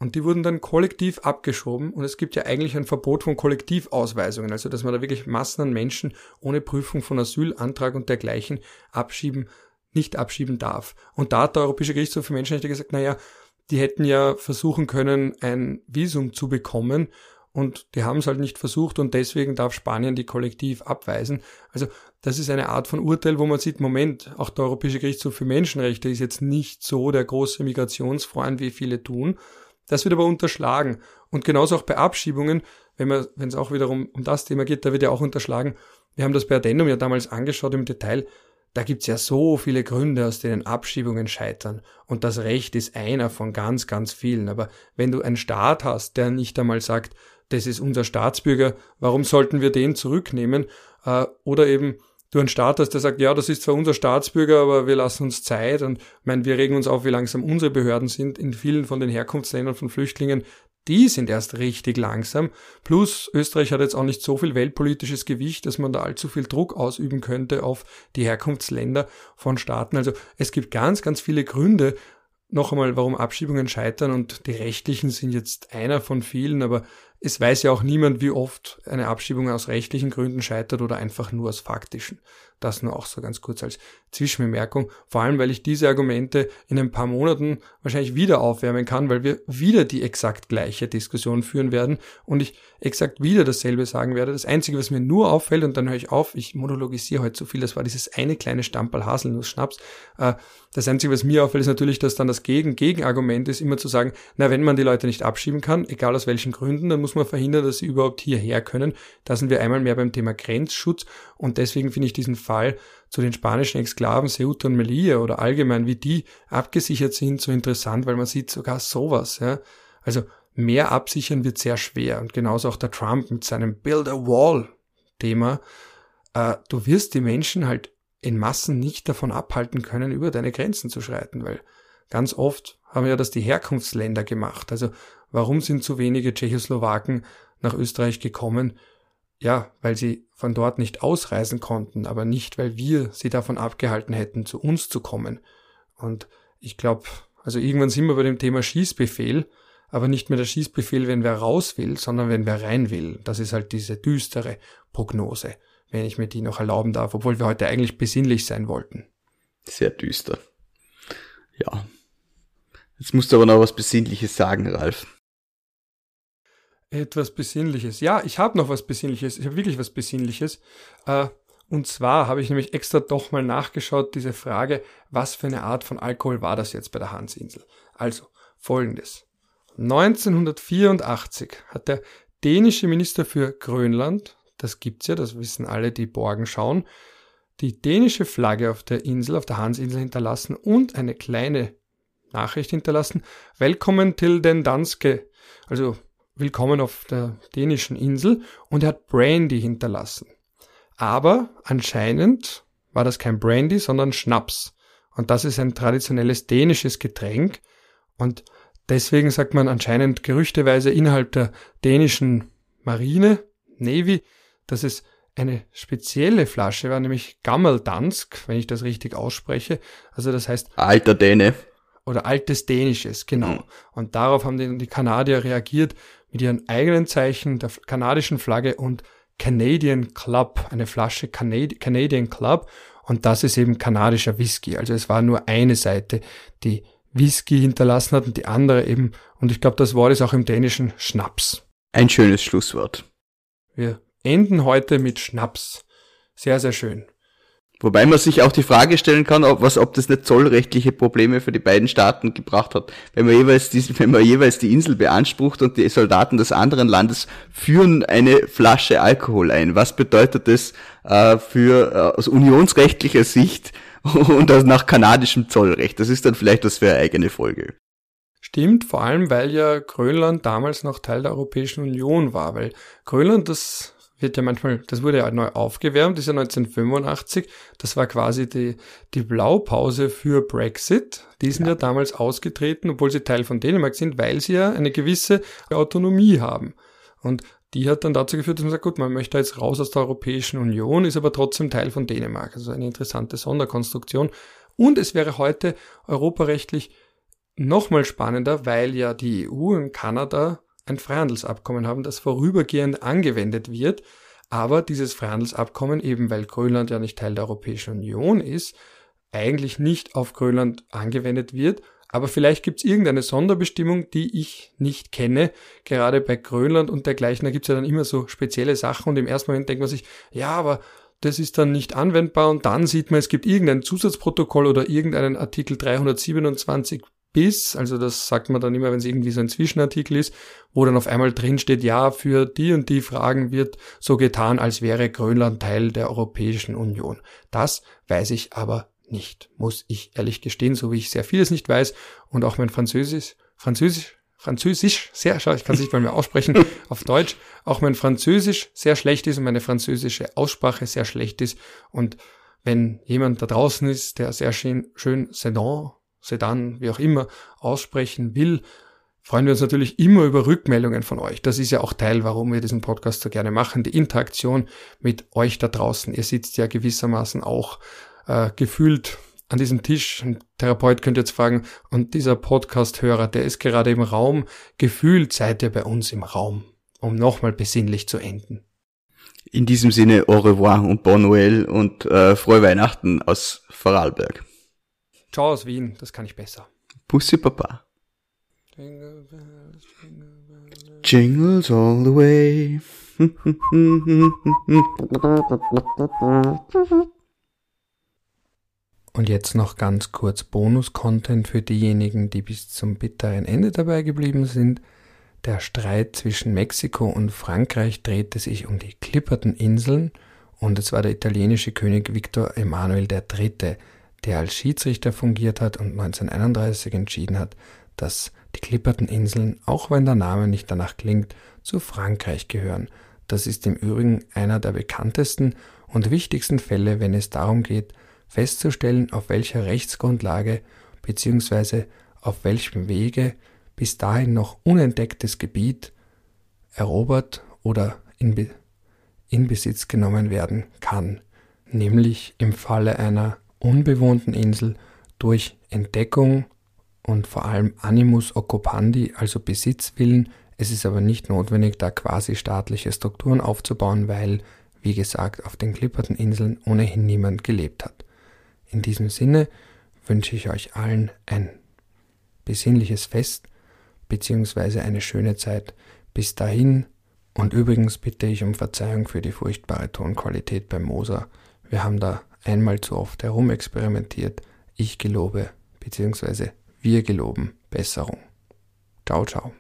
Und die wurden dann kollektiv abgeschoben und es gibt ja eigentlich ein Verbot von Kollektivausweisungen, also dass man da wirklich Massen an Menschen ohne Prüfung von Asylantrag und dergleichen abschieben, nicht abschieben darf. Und da hat der Europäische Gerichtshof für Menschenrechte gesagt, naja, die hätten ja versuchen können, ein Visum zu bekommen und die haben es halt nicht versucht und deswegen darf Spanien die kollektiv abweisen. Also das ist eine Art von Urteil, wo man sieht, Moment, auch der Europäische Gerichtshof für Menschenrechte ist jetzt nicht so der große Migrationsfreund, wie viele tun. Das wird aber unterschlagen. Und genauso auch bei Abschiebungen, wenn es auch wiederum um das Thema geht, da wird ja auch unterschlagen. Wir haben das bei Addendum ja damals angeschaut im Detail. Da gibt's ja so viele Gründe, aus denen Abschiebungen scheitern. Und das Recht ist einer von ganz, ganz vielen. Aber wenn du einen Staat hast, der nicht einmal sagt, das ist unser Staatsbürger, warum sollten wir den zurücknehmen? Äh, oder eben, du einen Staat hast, der sagt, ja, das ist zwar unser Staatsbürger, aber wir lassen uns Zeit und mein, wir regen uns auf, wie langsam unsere Behörden sind. In vielen von den Herkunftsländern von Flüchtlingen, die sind erst richtig langsam. Plus Österreich hat jetzt auch nicht so viel weltpolitisches Gewicht, dass man da allzu viel Druck ausüben könnte auf die Herkunftsländer von Staaten. Also es gibt ganz, ganz viele Gründe, noch einmal, warum Abschiebungen scheitern und die rechtlichen sind jetzt einer von vielen, aber es weiß ja auch niemand, wie oft eine Abschiebung aus rechtlichen Gründen scheitert oder einfach nur aus faktischen. Das nur auch so ganz kurz als Zwischenbemerkung. Vor allem, weil ich diese Argumente in ein paar Monaten wahrscheinlich wieder aufwärmen kann, weil wir wieder die exakt gleiche Diskussion führen werden und ich exakt wieder dasselbe sagen werde. Das Einzige, was mir nur auffällt, und dann höre ich auf, ich monologisiere heute zu viel, das war dieses eine kleine Stamperl Haselnuss-Schnaps. Äh, das Einzige, was mir auffällt, ist natürlich, dass dann das Gegen-Gegenargument ist, immer zu sagen, na, wenn man die Leute nicht abschieben kann, egal aus welchen Gründen, dann muss man verhindern, dass sie überhaupt hierher können. Da sind wir einmal mehr beim Thema Grenzschutz und deswegen finde ich diesen Fall zu den spanischen Exklaven Ceuta und Melilla oder allgemein, wie die abgesichert sind, so interessant, weil man sieht sogar sowas. Ja. Also mehr absichern wird sehr schwer. Und genauso auch der Trump mit seinem Build a Wall Thema. Äh, du wirst die Menschen halt in Massen nicht davon abhalten können, über deine Grenzen zu schreiten, weil ganz oft haben ja das die Herkunftsländer gemacht. Also warum sind so wenige Tschechoslowaken nach Österreich gekommen? Ja, weil sie von dort nicht ausreisen konnten, aber nicht, weil wir sie davon abgehalten hätten, zu uns zu kommen. Und ich glaube, also irgendwann sind wir bei dem Thema Schießbefehl, aber nicht mehr der Schießbefehl, wenn wer raus will, sondern wenn wer rein will. Das ist halt diese düstere Prognose, wenn ich mir die noch erlauben darf, obwohl wir heute eigentlich besinnlich sein wollten. Sehr düster. Ja. Jetzt musst du aber noch was Besinnliches sagen, Ralf. Etwas Besinnliches. Ja, ich habe noch was Besinnliches. Ich habe wirklich was Besinnliches. Äh, und zwar habe ich nämlich extra doch mal nachgeschaut, diese Frage, was für eine Art von Alkohol war das jetzt bei der Hansinsel? Also, folgendes. 1984 hat der dänische Minister für Grönland, das gibt's ja, das wissen alle, die Borgen schauen, die dänische Flagge auf der Insel, auf der Hansinsel hinterlassen und eine kleine Nachricht hinterlassen. Willkommen till den Danske. Also willkommen auf der dänischen Insel und er hat Brandy hinterlassen. Aber anscheinend war das kein Brandy, sondern Schnaps. Und das ist ein traditionelles dänisches Getränk. Und deswegen sagt man anscheinend gerüchteweise innerhalb der dänischen Marine, Navy, dass es eine spezielle Flasche war, nämlich Gammeldansk, wenn ich das richtig ausspreche. Also das heißt. Alter Däne. Oder altes Dänisches, genau. Mhm. Und darauf haben die, die Kanadier reagiert mit ihren eigenen Zeichen der kanadischen Flagge und Canadian Club, eine Flasche Canadi Canadian Club und das ist eben kanadischer Whisky. Also es war nur eine Seite, die Whisky hinterlassen hat und die andere eben, und ich glaube, das Wort ist auch im Dänischen Schnaps. Ein schönes Schlusswort. Wir enden heute mit Schnaps. Sehr, sehr schön. Wobei man sich auch die Frage stellen kann, ob, was, ob das nicht zollrechtliche Probleme für die beiden Staaten gebracht hat. Wenn man jeweils die, wenn man jeweils die Insel beansprucht und die Soldaten des anderen Landes führen eine Flasche Alkohol ein. Was bedeutet das äh, für äh, aus unionsrechtlicher Sicht und aus nach kanadischem Zollrecht? Das ist dann vielleicht was für eine eigene Folge. Stimmt, vor allem weil ja Grönland damals noch Teil der Europäischen Union war, weil Grönland, das wird ja manchmal, das wurde ja neu aufgewärmt, das ist ja 1985, das war quasi die, die Blaupause für Brexit. Die sind ja. ja damals ausgetreten, obwohl sie Teil von Dänemark sind, weil sie ja eine gewisse Autonomie haben. Und die hat dann dazu geführt, dass man sagt, gut, man möchte jetzt raus aus der Europäischen Union, ist aber trotzdem Teil von Dänemark. Also eine interessante Sonderkonstruktion. Und es wäre heute europarechtlich nochmal spannender, weil ja die EU und Kanada ein Freihandelsabkommen haben, das vorübergehend angewendet wird. Aber dieses Freihandelsabkommen, eben weil Grönland ja nicht Teil der Europäischen Union ist, eigentlich nicht auf Grönland angewendet wird. Aber vielleicht gibt es irgendeine Sonderbestimmung, die ich nicht kenne, gerade bei Grönland und dergleichen. Da gibt es ja dann immer so spezielle Sachen und im ersten Moment denkt man sich, ja, aber das ist dann nicht anwendbar und dann sieht man, es gibt irgendein Zusatzprotokoll oder irgendeinen Artikel 327 bis, also das sagt man dann immer, wenn es irgendwie so ein Zwischenartikel ist, wo dann auf einmal drin steht, ja, für die und die Fragen wird so getan, als wäre Grönland Teil der Europäischen Union. Das weiß ich aber nicht, muss ich ehrlich gestehen, so wie ich sehr vieles nicht weiß und auch mein Französisch, Französisch, Französisch sehr, ich kann es nicht mal mehr aussprechen, auf Deutsch, auch mein Französisch sehr schlecht ist und meine französische Aussprache sehr schlecht ist und wenn jemand da draußen ist, der sehr schön, schön Sedan Sedan, wie auch immer, aussprechen will, freuen wir uns natürlich immer über Rückmeldungen von euch. Das ist ja auch Teil, warum wir diesen Podcast so gerne machen, die Interaktion mit euch da draußen. Ihr sitzt ja gewissermaßen auch äh, gefühlt an diesem Tisch. Ein Therapeut könnte jetzt fragen, und dieser Podcast-Hörer, der ist gerade im Raum. Gefühlt seid ihr bei uns im Raum, um nochmal besinnlich zu enden. In diesem Sinne, au revoir und bon Noël und äh, frohe Weihnachten aus Vorarlberg. Ciao aus Wien, das kann ich besser. Pussy Papa. Jingles all the way. Und jetzt noch ganz kurz Bonus-Content für diejenigen, die bis zum bitteren Ende dabei geblieben sind. Der Streit zwischen Mexiko und Frankreich drehte sich um die Klipperten Inseln und es war der italienische König Victor Emanuel III., der als Schiedsrichter fungiert hat und 1931 entschieden hat, dass die Klipperten Inseln, auch wenn der Name nicht danach klingt, zu Frankreich gehören. Das ist im Übrigen einer der bekanntesten und wichtigsten Fälle, wenn es darum geht, festzustellen, auf welcher Rechtsgrundlage bzw. auf welchem Wege bis dahin noch unentdecktes Gebiet erobert oder in, Be in Besitz genommen werden kann, nämlich im Falle einer unbewohnten Insel durch Entdeckung und vor allem Animus occupandi, also Besitzwillen. Es ist aber nicht notwendig, da quasi staatliche Strukturen aufzubauen, weil, wie gesagt, auf den klipperten Inseln ohnehin niemand gelebt hat. In diesem Sinne wünsche ich euch allen ein besinnliches Fest bzw. eine schöne Zeit. Bis dahin und übrigens bitte ich um Verzeihung für die furchtbare Tonqualität beim Moser. Wir haben da einmal zu oft herumexperimentiert. Ich gelobe, beziehungsweise wir geloben Besserung. Ciao, ciao.